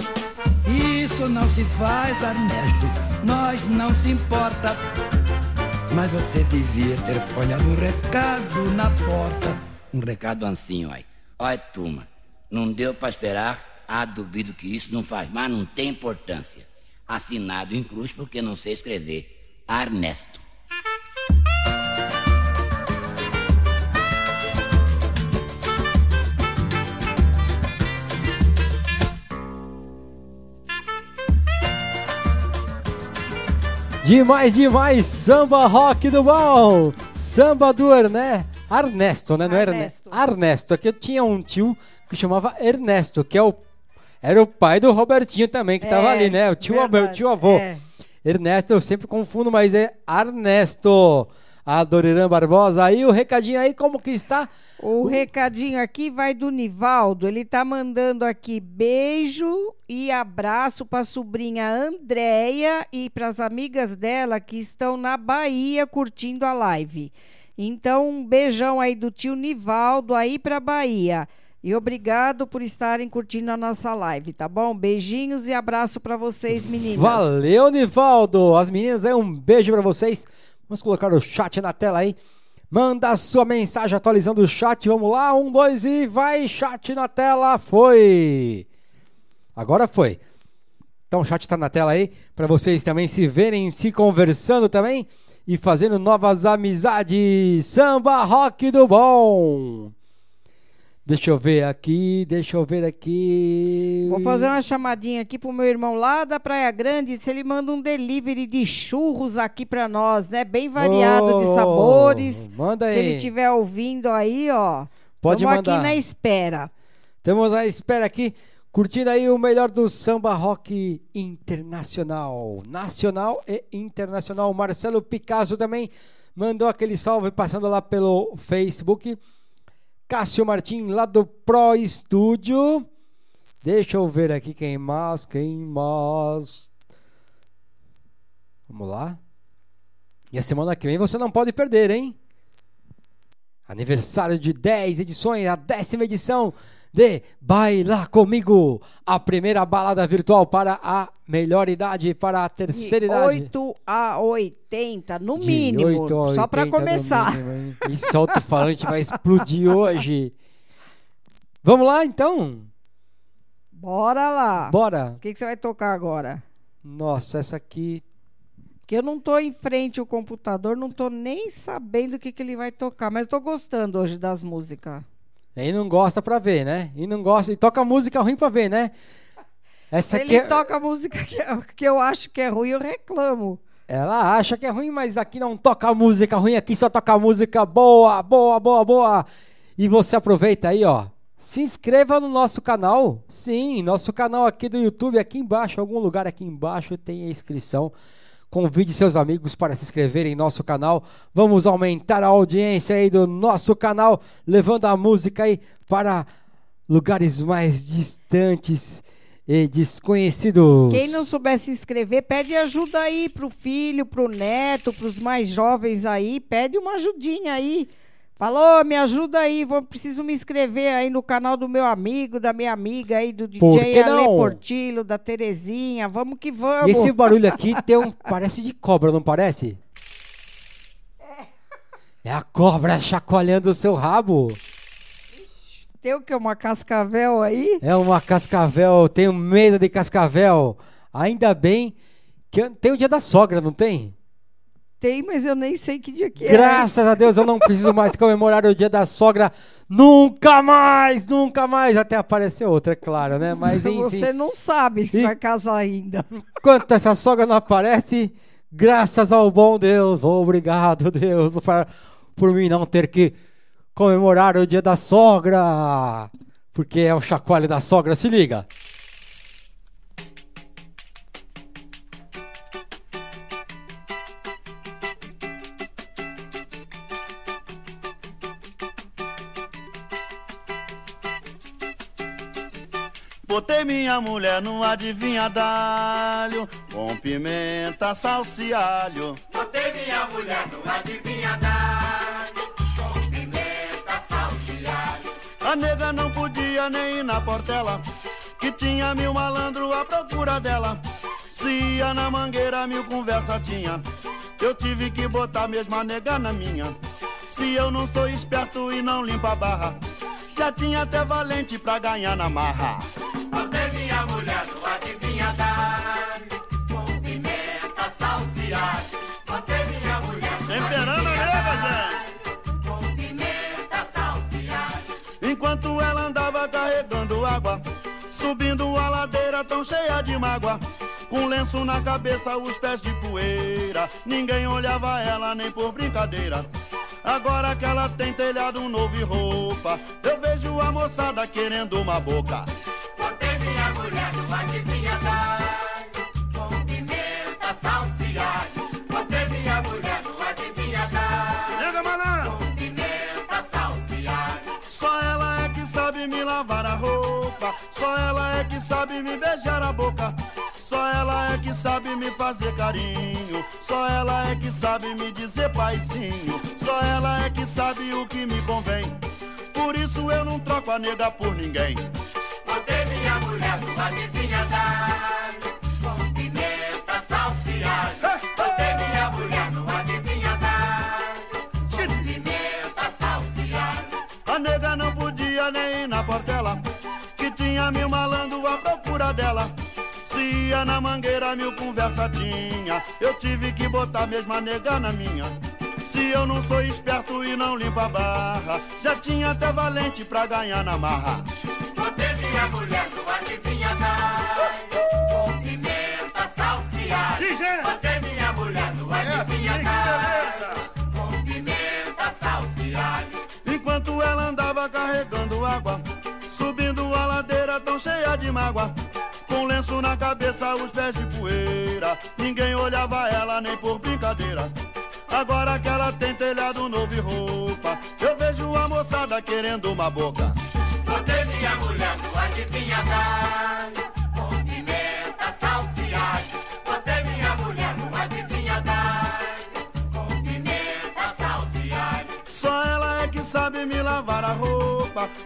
Isso não se faz, Ernesto, nós não se importa. Mas você devia ter ponhado um recado na porta. Um recado assim, ó. Olha, turma, não deu pra esperar. Ah, duvido que isso não faz, mas não tem importância. Assinado em cruz porque não sei escrever. Ernesto. Demais, demais, samba rock do bom. Samba do Erné. Ernesto, né? Não era Ernesto. Ernesto. Aqui eu tinha um tio que chamava Ernesto, que é o era o pai do Robertinho também, que É, tava ali, né? O tio, verdade, o tio avô. é. Ernesto, eu sempre confundo, mas é Ernesto. A Doriran Barbosa. Aí o recadinho aí, como que está? O recadinho aqui vai do Nivaldo. Ele tá mandando aqui beijo e abraço para a sobrinha Andréia e para as amigas dela que estão na Bahia curtindo a live. Então, um beijão aí do tio Nivaldo aí para Bahia. E obrigado por estarem curtindo a nossa live, tá bom? Beijinhos e abraço para vocês, meninas. Valeu, Nivaldo. As meninas aí, um beijo pra vocês. Vamos colocar o chat na tela aí. Manda sua mensagem atualizando o chat. Vamos lá, um, dois e vai, chat na tela. Foi. Agora foi. Então o chat tá na tela aí pra vocês também se verem, se conversando também e fazendo novas amizades. Samba rock do bom. Deixa eu ver aqui, deixa eu ver aqui. Vou fazer uma chamadinha aqui pro meu irmão lá da Praia Grande, se ele manda um delivery de churros aqui pra nós, né? Bem variado de Ô, sabores. manda Se aí. ele estiver ouvindo aí, ó. Pode tamo mandar. aqui na espera. Estamos à espera aqui, curtindo aí o melhor do samba rock internacional, nacional e internacional. Marcelo Picasso também mandou aquele salve passando lá pelo Facebook. Cássio Martim lá do Pro Estúdio. Deixa eu ver aqui quem mais, quem mais. Vamos lá. E a semana que vem você não pode perder, hein? Aniversário de 10 edições, a décima edição de Baila Comigo, a primeira balada virtual para a melhor idade, para a terceira De idade. 8 a 80, no De mínimo. 8 a Só pra 80 no começar. mínimo, hein? Esse alto-falante vai explodir hoje. Vamos lá, então? Bora lá. Bora. O que, que você vai tocar agora? Nossa, essa aqui... Que eu não tô em frente ao computador, não tô nem sabendo o que, que ele vai tocar, mas tô gostando hoje das músicas. Aí não gosta pra ver, né? E não gosta... E toca música ruim pra ver, né? Essa ele é- toca música que, eu- que eu acho que é ruim, eu reclamo. Ela acha que é ruim, mas aqui não toca música ruim, aqui só toca música boa, boa, boa, boa. E você aproveita aí, ó. Se inscreva no nosso canal. Sim, nosso canal aqui do YouTube, aqui embaixo, algum lugar aqui embaixo tem a inscrição. Convide seus amigos para se inscreverem em nosso canal. Vamos aumentar a audiência aí do nosso canal, levando a música aí para lugares mais distantes e desconhecidos. Quem não souber se inscrever, pede ajuda aí pro filho, pro neto, pros mais jovens aí. Pede uma ajudinha aí. Falou, me ajuda aí, vou, preciso me inscrever aí no canal do meu amigo, da minha amiga aí, do DJ Ale? Portillo, da Terezinha. Vamos que vamos. E esse barulho aqui tem um. Parece de cobra, não parece? É a cobra chacoalhando o seu rabo. Tem o que? Uma cascavel aí? É uma cascavel, tenho medo de cascavel. Ainda bem que tem o dia da sogra, não tem? Tem, mas eu nem sei que dia que é. Graças a Deus eu não preciso mais comemorar o dia da sogra. Nunca mais, nunca mais. Até aparecer outra, é claro, né? Mas enfim. Você não sabe se E- vai casar ainda. Enquanto essa sogra não aparece, graças ao bom Deus, obrigado, Deus, por, por mim não ter que comemorar o dia da sogra. Porque é o chacoalho da sogra, se liga. Minha mulher no adivinhadalho Com pimenta, salsa e alho Botei minha mulher no adivinhadalho Com pimenta, salteado nega não podia nem ir na portela, que tinha mil malandro à procura dela. Se ia na mangueira, mil conversa tinha. Eu tive que botar mesmo a nega na minha. Se eu não sou esperto e não limpo a barra, já tinha até valente pra ganhar na marra. Enquanto ela andava carregando água, subindo a ladeira tão cheia de mágoa. Com lenço na cabeça, os pés de poeira. Ninguém olhava ela nem por brincadeira. Agora que ela tem telhado novo e roupa, eu vejo a moçada querendo uma boca. No adivinha dar Com pimenta, salsa alho Botei minha mulher no adivinha dar Liga, malandro! Com pimenta, salsa alho Só ela é que sabe me lavar a roupa. Só ela é que sabe me beijar a boca. Só ela é que sabe me fazer carinho. Só ela é que sabe me dizer paizinho. Só ela é que sabe o que me convém. Por isso eu não troco a nega por ninguém. Botei minha mulher no adivinha dar Com pimenta, salsa alho Botei minha mulher no adivinha dar Com pimenta, salsa alho A nega não podia nem ir na portela, que tinha mil malandro à procura dela. Se ia na mangueira, mil conversa tinha. Eu tive que botar mesmo a nega na minha. Se eu não sou esperto e não limpo a barra, já tinha até valente pra ganhar na marra. Minha mulher no adivinha Com pimenta, salsa alho Botei minha mulher no adivinha dar Com pimenta, salsa alho Enquanto ela andava carregando água, subindo a ladeira tão cheia de mágoa. Com lenço na cabeça, os pés de poeira. Ninguém olhava ela nem por brincadeira. Agora que ela tem telhado novo e roupa, eu vejo a moçada querendo uma boca.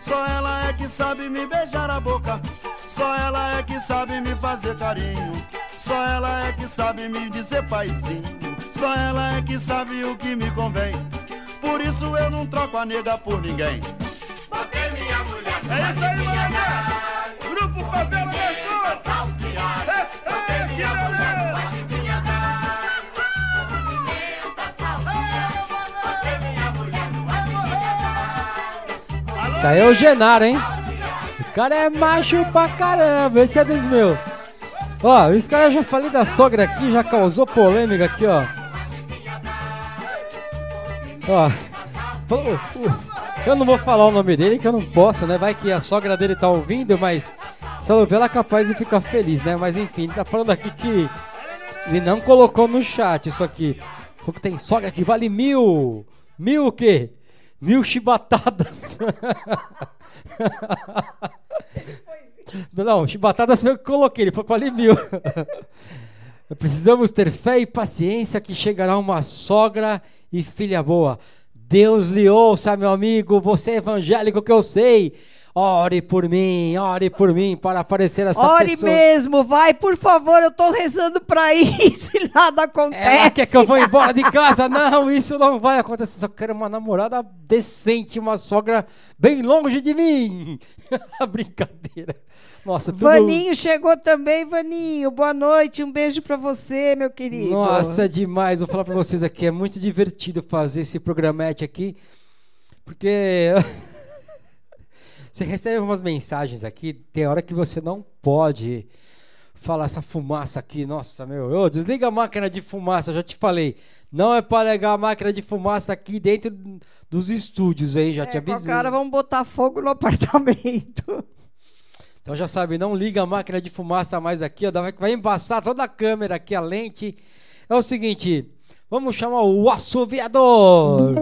Só ela é que sabe me beijar a boca. Só ela é que sabe me fazer carinho. Só ela é que sabe me dizer paizinho. Só ela é que sabe o que me convém. Por isso eu não troco a nega por ninguém. Botei minha mulher É isso aí, Grupo Favela Isso aí é o Genaro, hein? O cara é macho pra caramba, esse é dos meus. Ó, esse cara já falei da sogra aqui, já causou polêmica aqui, ó. Ó, eu não vou falar o nome dele, que eu não posso, né? Vai que a sogra dele tá ouvindo, mas se ela ouvir, ela é capaz de ficar feliz, né? Mas enfim, ele tá falando aqui que ele não colocou no chat isso aqui. Falou que tem sogra que vale mil. Mil o quê? Mil chibatadas. Não, chibatadas foi eu que coloquei, ele falou que vale mil. Precisamos ter fé e paciência que chegará uma sogra e filha boa. Deus lhe ouça, meu amigo, você é evangélico que eu sei. Ore por mim, ore por mim para aparecer essa Ore pessoa. mesmo, vai, por favor, eu tô rezando pra *laughs* isso e nada acontece. Ela quer que eu vou embora de casa? Não, isso não vai acontecer. Só quero uma namorada decente, uma sogra bem longe de mim. *laughs* Brincadeira. Nossa, tudo... Vaninho chegou também, Vaninho. Boa noite, um beijo pra você, meu querido. Nossa, é demais. Vou falar pra vocês aqui, é muito divertido fazer esse programete aqui, porque *laughs* você recebe umas mensagens aqui, tem hora que você não pode falar essa fumaça aqui. Nossa, meu, ô, desliga a máquina de fumaça, eu já te falei. Não é pra ligar a máquina de fumaça aqui dentro dos estúdios aí, já te É, a avisei. cara, vamos botar fogo no *laughs* apartamento. Então já sabe, não liga a máquina de fumaça mais aqui, ó, vai- vai embaçar toda a câmera aqui, a lente. É o seguinte, vamos chamar o assoviador.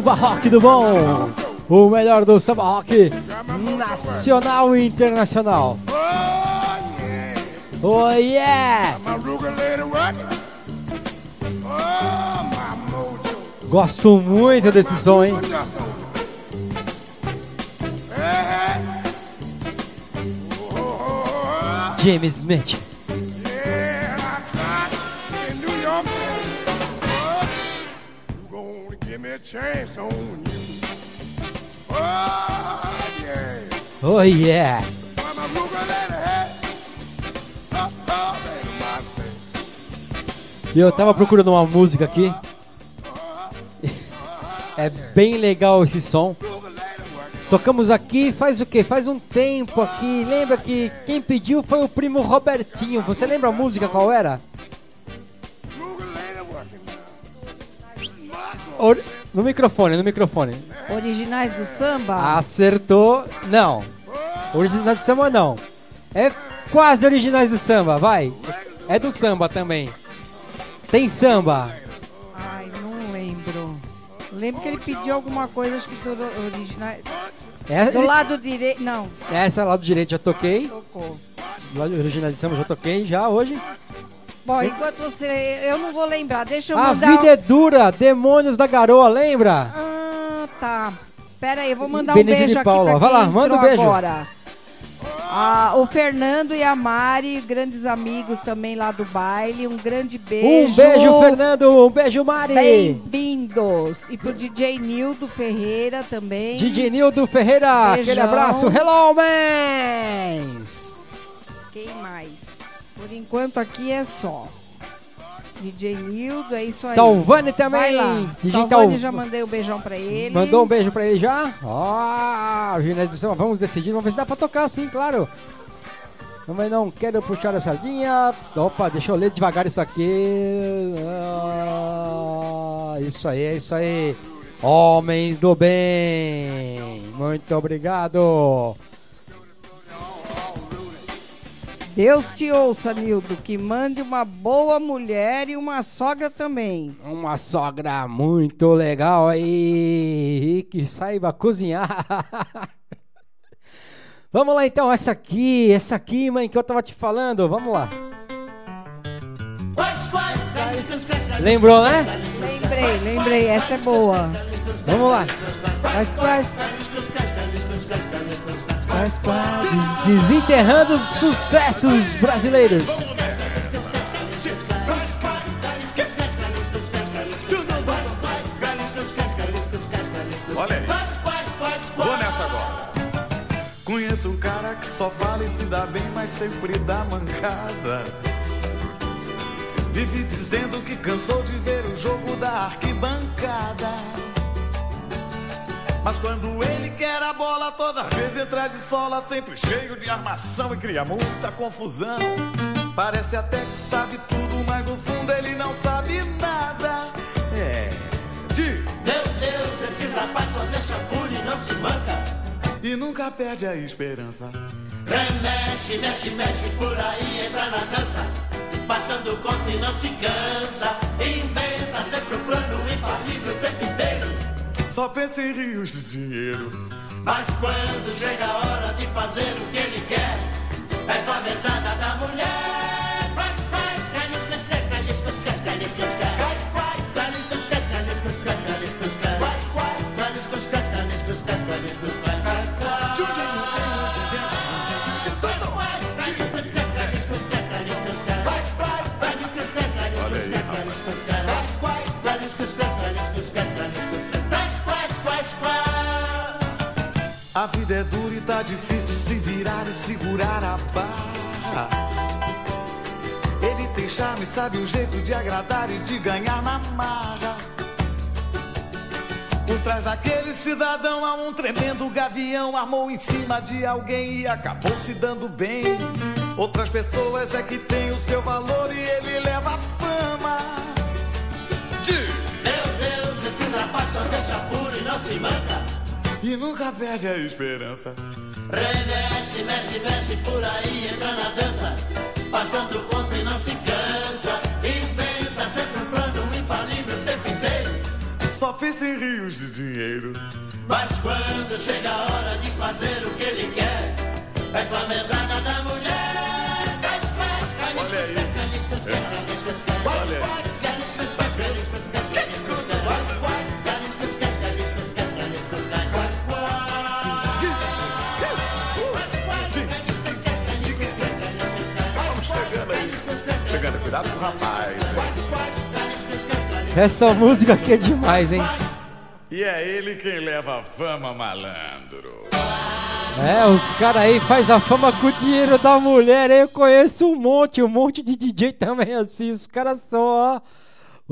Samba Rock do Bom. O melhor do samba rock nacional e internacional. Oh yeah! Gosto muito desse som, hein? James Smith. Chance on you. Oh, yeah. Oh yeah! It hit. Oh, oh, my state. E eu tava procurando uma música aqui. É bem legal esse som. Tocamos aqui faz o que? Faz um tempo aqui. Lembra que quem pediu foi o primo Robertinho. Você lembra a música qual era? Or- No microfone, no microfone. Originais do samba? Acertou. Não. Originais do samba não. É quase originais do samba, vai. É do samba também. Tem samba. Ai, não lembro. Lembro que ele pediu alguma coisa, acho que do original. É, do ele- lado direito. Não, Essa lá do direito já toquei. tocou. Do originais do samba já toquei já hoje. Bom, enquanto você. Eu não vou lembrar, deixa eu A mandar. vida é dura, Demônios da Garoa, lembra? Ah, tá. Pera aí, eu vou mandar um beijo de aqui Paula, pra vai lá, manda um beijo. agora. Ah, o Fernando e a Mari, grandes amigos também lá do baile. Um grande beijo. Um beijo, Fernando. Um beijo, Mari. Bem-vindos. E pro DJ Nildo Ferreira também. DJ Nildo Ferreira, Beijão. aquele abraço. Hello, mans! Quem mais? Por enquanto aqui é só. DJ Nildo, é isso aí. Talvani também. DJ Talvani Tal- já mandei um beijão pra ele. Mandou um beijo pra ele já? Do Samba, vamos decidir, vamos ver se dá pra tocar sim, claro. Mas não quero puxar a sardinha. Opa, deixa eu ler devagar isso aqui. Ah, isso aí, é isso aí. Homens do bem. Muito obrigado. Deus te ouça, Nildo, que mande uma boa mulher e uma sogra também. Uma sogra muito legal aí, e que saiba cozinhar. *laughs* Vamos lá então, essa aqui, essa aqui, mãe, que eu tava te falando. Vamos lá. Lembrou, né? Lembrei, lembrei, essa é boa. Vamos lá. Quais, quais? Desenterrando os sucessos brasileiros. Olha aí. Vou nessa agora. Conheço um cara que só fala e se dá bem, mas sempre dá mancada. Vive dizendo que cansou de ver o jogo da arquibancada. Mas quando ele quer a bola, toda vez entra de sola, sempre cheio de armação e cria muita confusão. Parece até que sabe tudo, mas no fundo ele não sabe nada. É. De Meu Deus, esse rapaz só deixa fúria e não se manca. e nunca perde a esperança. Remexe, mexe, mexe por aí, entra na dança. Passando conta e não se cansa. Inventa sempre um plano infalível o tempo inteiro. Só pensa em rios de dinheiro. Mas quando chega a hora de fazer o que ele quer, é com a mesada da mulher. Sabe o jeito de agradar e de ganhar na marra. Por trás daquele cidadão há um tremendo gavião, armou em cima de alguém e acabou se dando bem. Outras pessoas é que tem o seu valor e ele leva a fama. De Meu Deus, esse rapaz só deixa furo e não se manca. e nunca perde a esperança. Remexe, mexe, mexe por aí, entra na dança. Passando conta e não se cansa. Inventa sempre um plano infalível o tempo inteiro. Só cofres e rios de dinheiro. Mas quando chega a hora de fazer o que ele quer, é com a mesada da mulher. Faz, faz, faz, Olha aí. Olha Essa música aqui é demais, hein? E é ele quem leva a fama, malandro. É, os caras aí faz a fama com o dinheiro da mulher. Eu conheço um monte, um monte de DJ também assim. Os caras são, ó.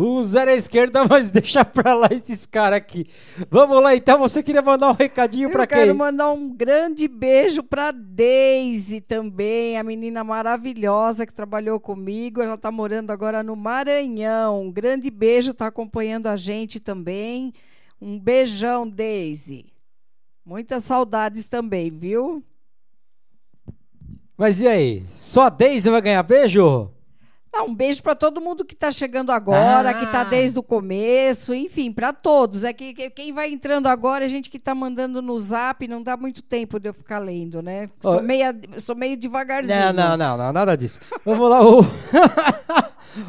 Um zero à esquerda, *laughs* mas deixa pra lá esses caras aqui. Vamos lá então, você queria mandar um recadinho pra Eu quero quem? mandar um grande beijo pra Daisy também, a menina maravilhosa que trabalhou comigo. Ela tá morando agora no Maranhão. Um grande beijo, tá acompanhando a gente também. Um beijão, Daisy. Muitas saudades também, viu? Mas e aí? Só a Daisy vai ganhar beijo? Não, um beijo para todo mundo que tá chegando agora, Ah. que tá desde o começo, enfim, para todos. É que, que- quem vai entrando agora é gente que tá mandando no Zap, não dá muito tempo de eu ficar lendo, né? Sou, meia, sou meio devagarzinho. Não, não, não, não, nada disso. Vamos lá, o.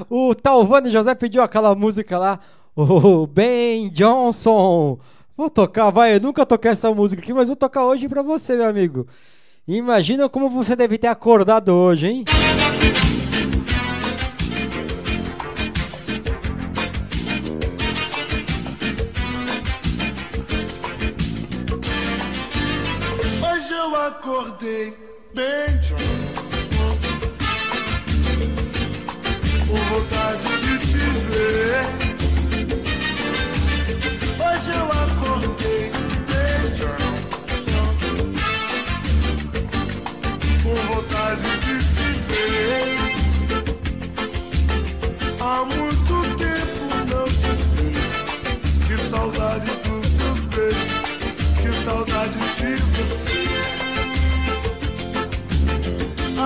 *laughs* o Talvani José pediu aquela música lá, o Ben Johnson. Vou tocar, vai, eu nunca toquei essa música aqui, mas vou tocar hoje pra você, meu amigo. Imagina como você deve ter acordado hoje, hein? Acordei bem John Com vontade de te ver. Hoje eu acordei bem John Com vontade de te ver. Há muito tempo não te vejo. Que saudade dos teus beijos que saudade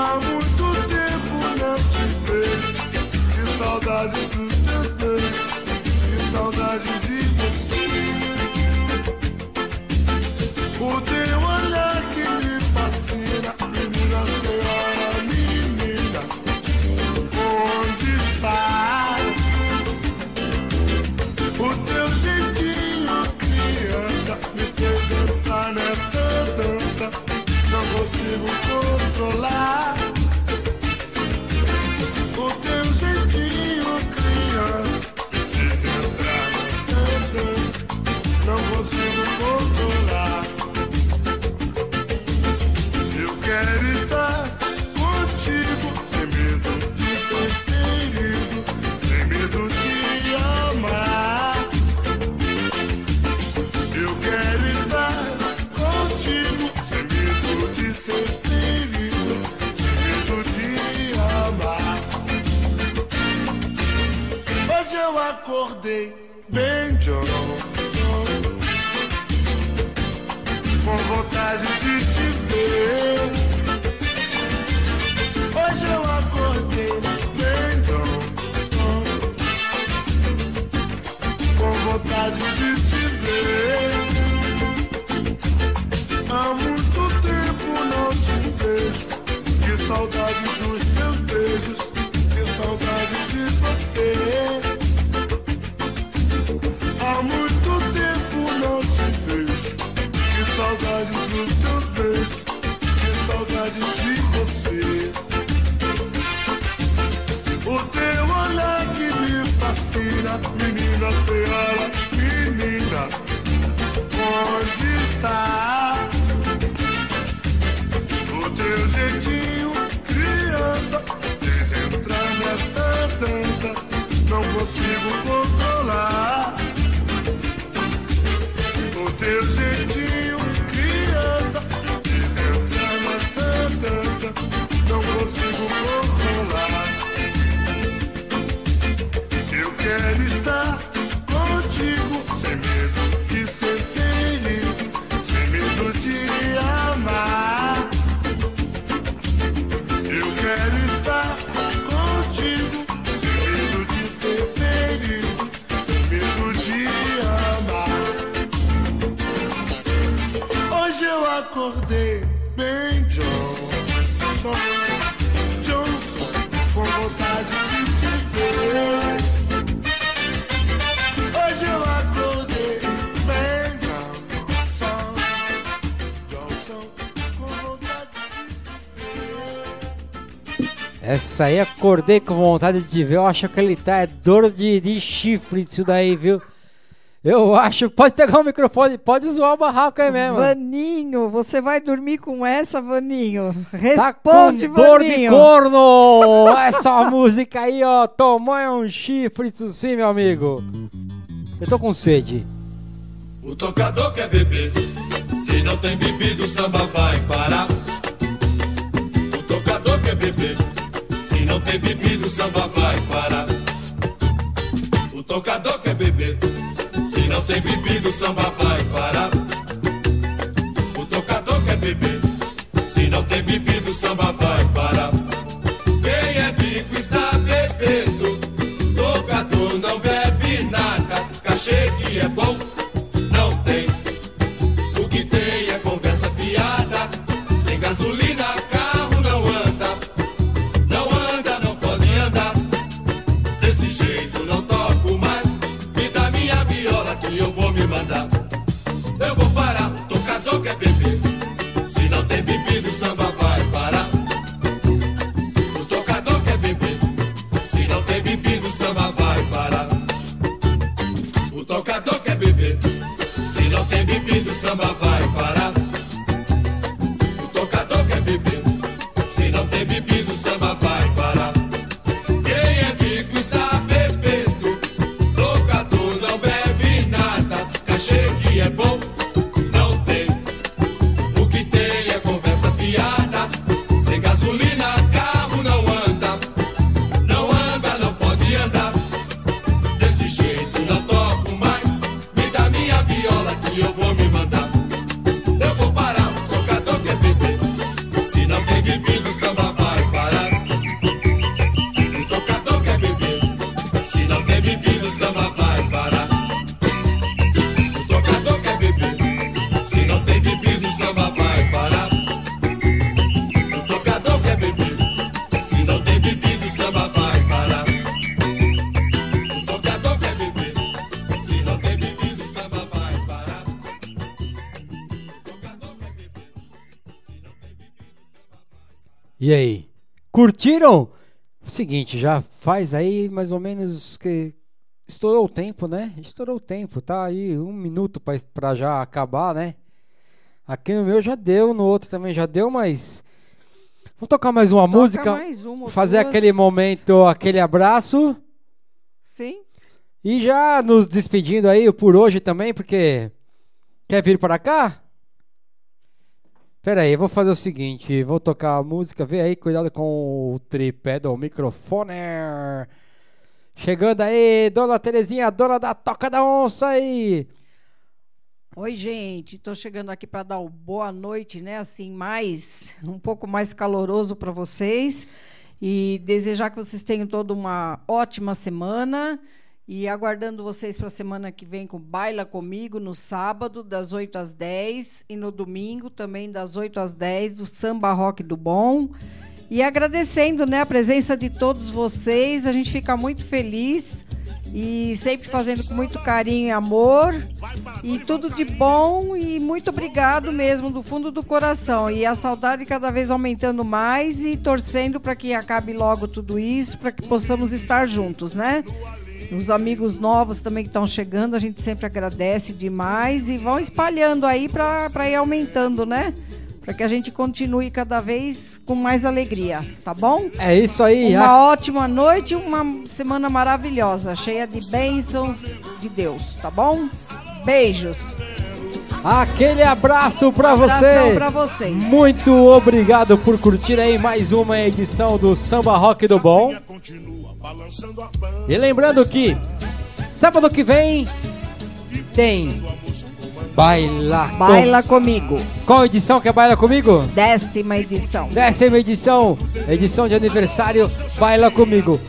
Há muito tempo não te vejo. Que saudade dos teus beijos. Que saudade de você. O aí acordei com vontade de ver. Eu acho que ele tá é dor de, de chifre isso daí, viu? Eu acho. Pode pegar o microfone, pode zoar o barraco aí mesmo. Vaninho, você vai dormir com essa, Vaninho? Tá com Responde, dor de Vaninho. corno! Essa *laughs* música aí, ó. Tomou um chifre, isso sim, meu amigo. Eu tô com sede. O tocador quer beber. Se não tem bebido, o samba vai parar. O tocador quer beber. Não tem bebido, o samba vai parar. O tocador quer beber. Se não tem bebido, o samba vai parar. O tocador quer beber. Se não tem bebido, o samba vai parar. Quem é bico está bebendo. Tocador não bebe nada. Cachê que é bom, jeito não toco mais. Me dá minha viola que eu vou me mandar. Eu vou parar, tocador quer beber. Se não tem bebido, o samba vai parar. O tocador quer beber. Se não tem bebido, o samba vai parar. O tocador quer beber. Se não tem bebido, o samba vai Curtiram? Seguinte, já faz aí mais ou menos que. Estourou o tempo, né? Estourou o tempo, tá aí um minuto pra, pra já acabar, né? Aqui no meu já deu, no outro também já deu, mas. Vamos tocar mais uma Toca música. mais uma fazer duas. aquele momento, aquele abraço. Sim. E já nos despedindo aí por hoje também, porque. Quer vir para cá? Pera aí, vou fazer o seguinte, vou tocar a música, vê aí, cuidado com o tripé do microfone. Chegando aí, dona Terezinha, dona da Toca da Onça aí. Oi, gente, tô chegando aqui para dar o boa noite, né? Assim, mais um pouco mais caloroso para vocês e desejar que vocês tenham toda uma ótima semana e aguardando vocês para a semana que vem com Baila Comigo no sábado das 8 às 10 e no domingo também das 8 às 10 do Samba Rock do Bom. E agradecendo, né, a presença de todos vocês, a gente fica muito feliz e sempre fazendo com muito carinho e amor. E tudo de bom e muito obrigado mesmo do fundo do coração. E a saudade cada vez aumentando mais e torcendo para que acabe logo tudo isso, para que possamos estar juntos, né? Os amigos novos também que estão chegando, a gente sempre agradece demais e vão espalhando aí para ir aumentando, né? Para que a gente continue cada vez com mais alegria, tá bom? É isso aí. Uma a- ótima noite, uma semana maravilhosa, cheia de bênçãos de Deus, tá bom? Beijos. Aquele abraço pra Abração você. pra vocês. Muito obrigado por curtir aí mais uma edição do Samba Rock do Bom. E lembrando que sábado que vem tem Baila, com- Baila comigo. Qual edição que é Baila comigo? Décima edição. Décima edição, edição de aniversário Baila comigo.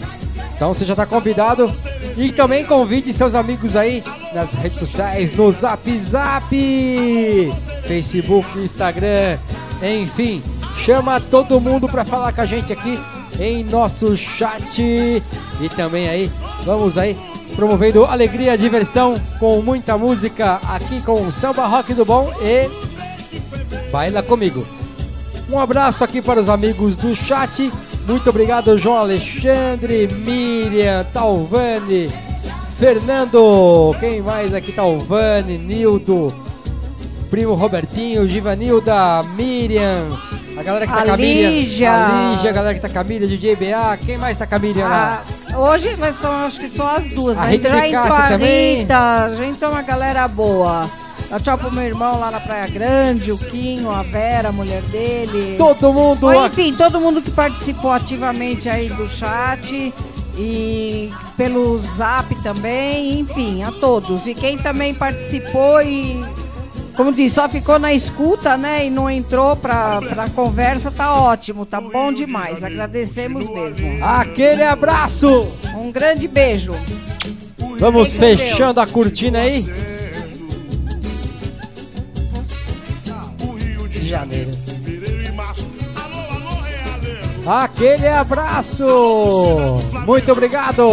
Então você já tá convidado e também convide seus amigos aí nas redes sociais, no Zap Zap, Facebook, Instagram, enfim, chama todo mundo para falar com a gente aqui em nosso chat e também aí vamos aí promovendo alegria, diversão com muita música aqui com o Samba Rock do Bom e baila comigo. Um abraço aqui para os amigos do chat. Muito obrigado, João Alexandre, Miriam, Talvani, Fernando. Quem mais aqui? Talvani, Nildo, primo Robertinho, Givanilda, Miriam. A galera que tá A com a Miriam. Lígia. A Lígia, a galera que tá com a Miriam, DJ BA. Quem mais tá com a Miriam lá? Ah, hoje nós estamos, acho que só as duas, A mas Rita já entrou a? Rita, já entrou uma galera boa. Dá tchau pro meu irmão lá na Praia Grande, o Quinho, a Vera, a mulher dele. Todo mundo a- Enfim, todo mundo que participou ativamente aí do chat e pelo zap também, enfim, a todos. E quem também participou e, como disse, só ficou na escuta, né, e não entrou pra, pra conversa, tá ótimo, tá bom demais. Agradecemos mesmo. Aquele abraço! Um grande beijo. Vamos Fiquem fechando a cortina aí. De janeiro. Aquele abraço! Muito obrigado!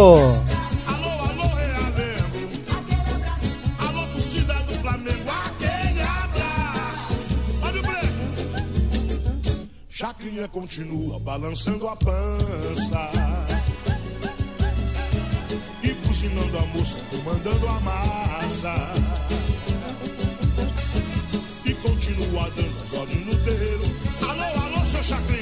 vaquinha continua balançando a pança e buzinando a moça, comandando a massa e continua dando gole no terreiro. Alô, alô, seu chacrinha.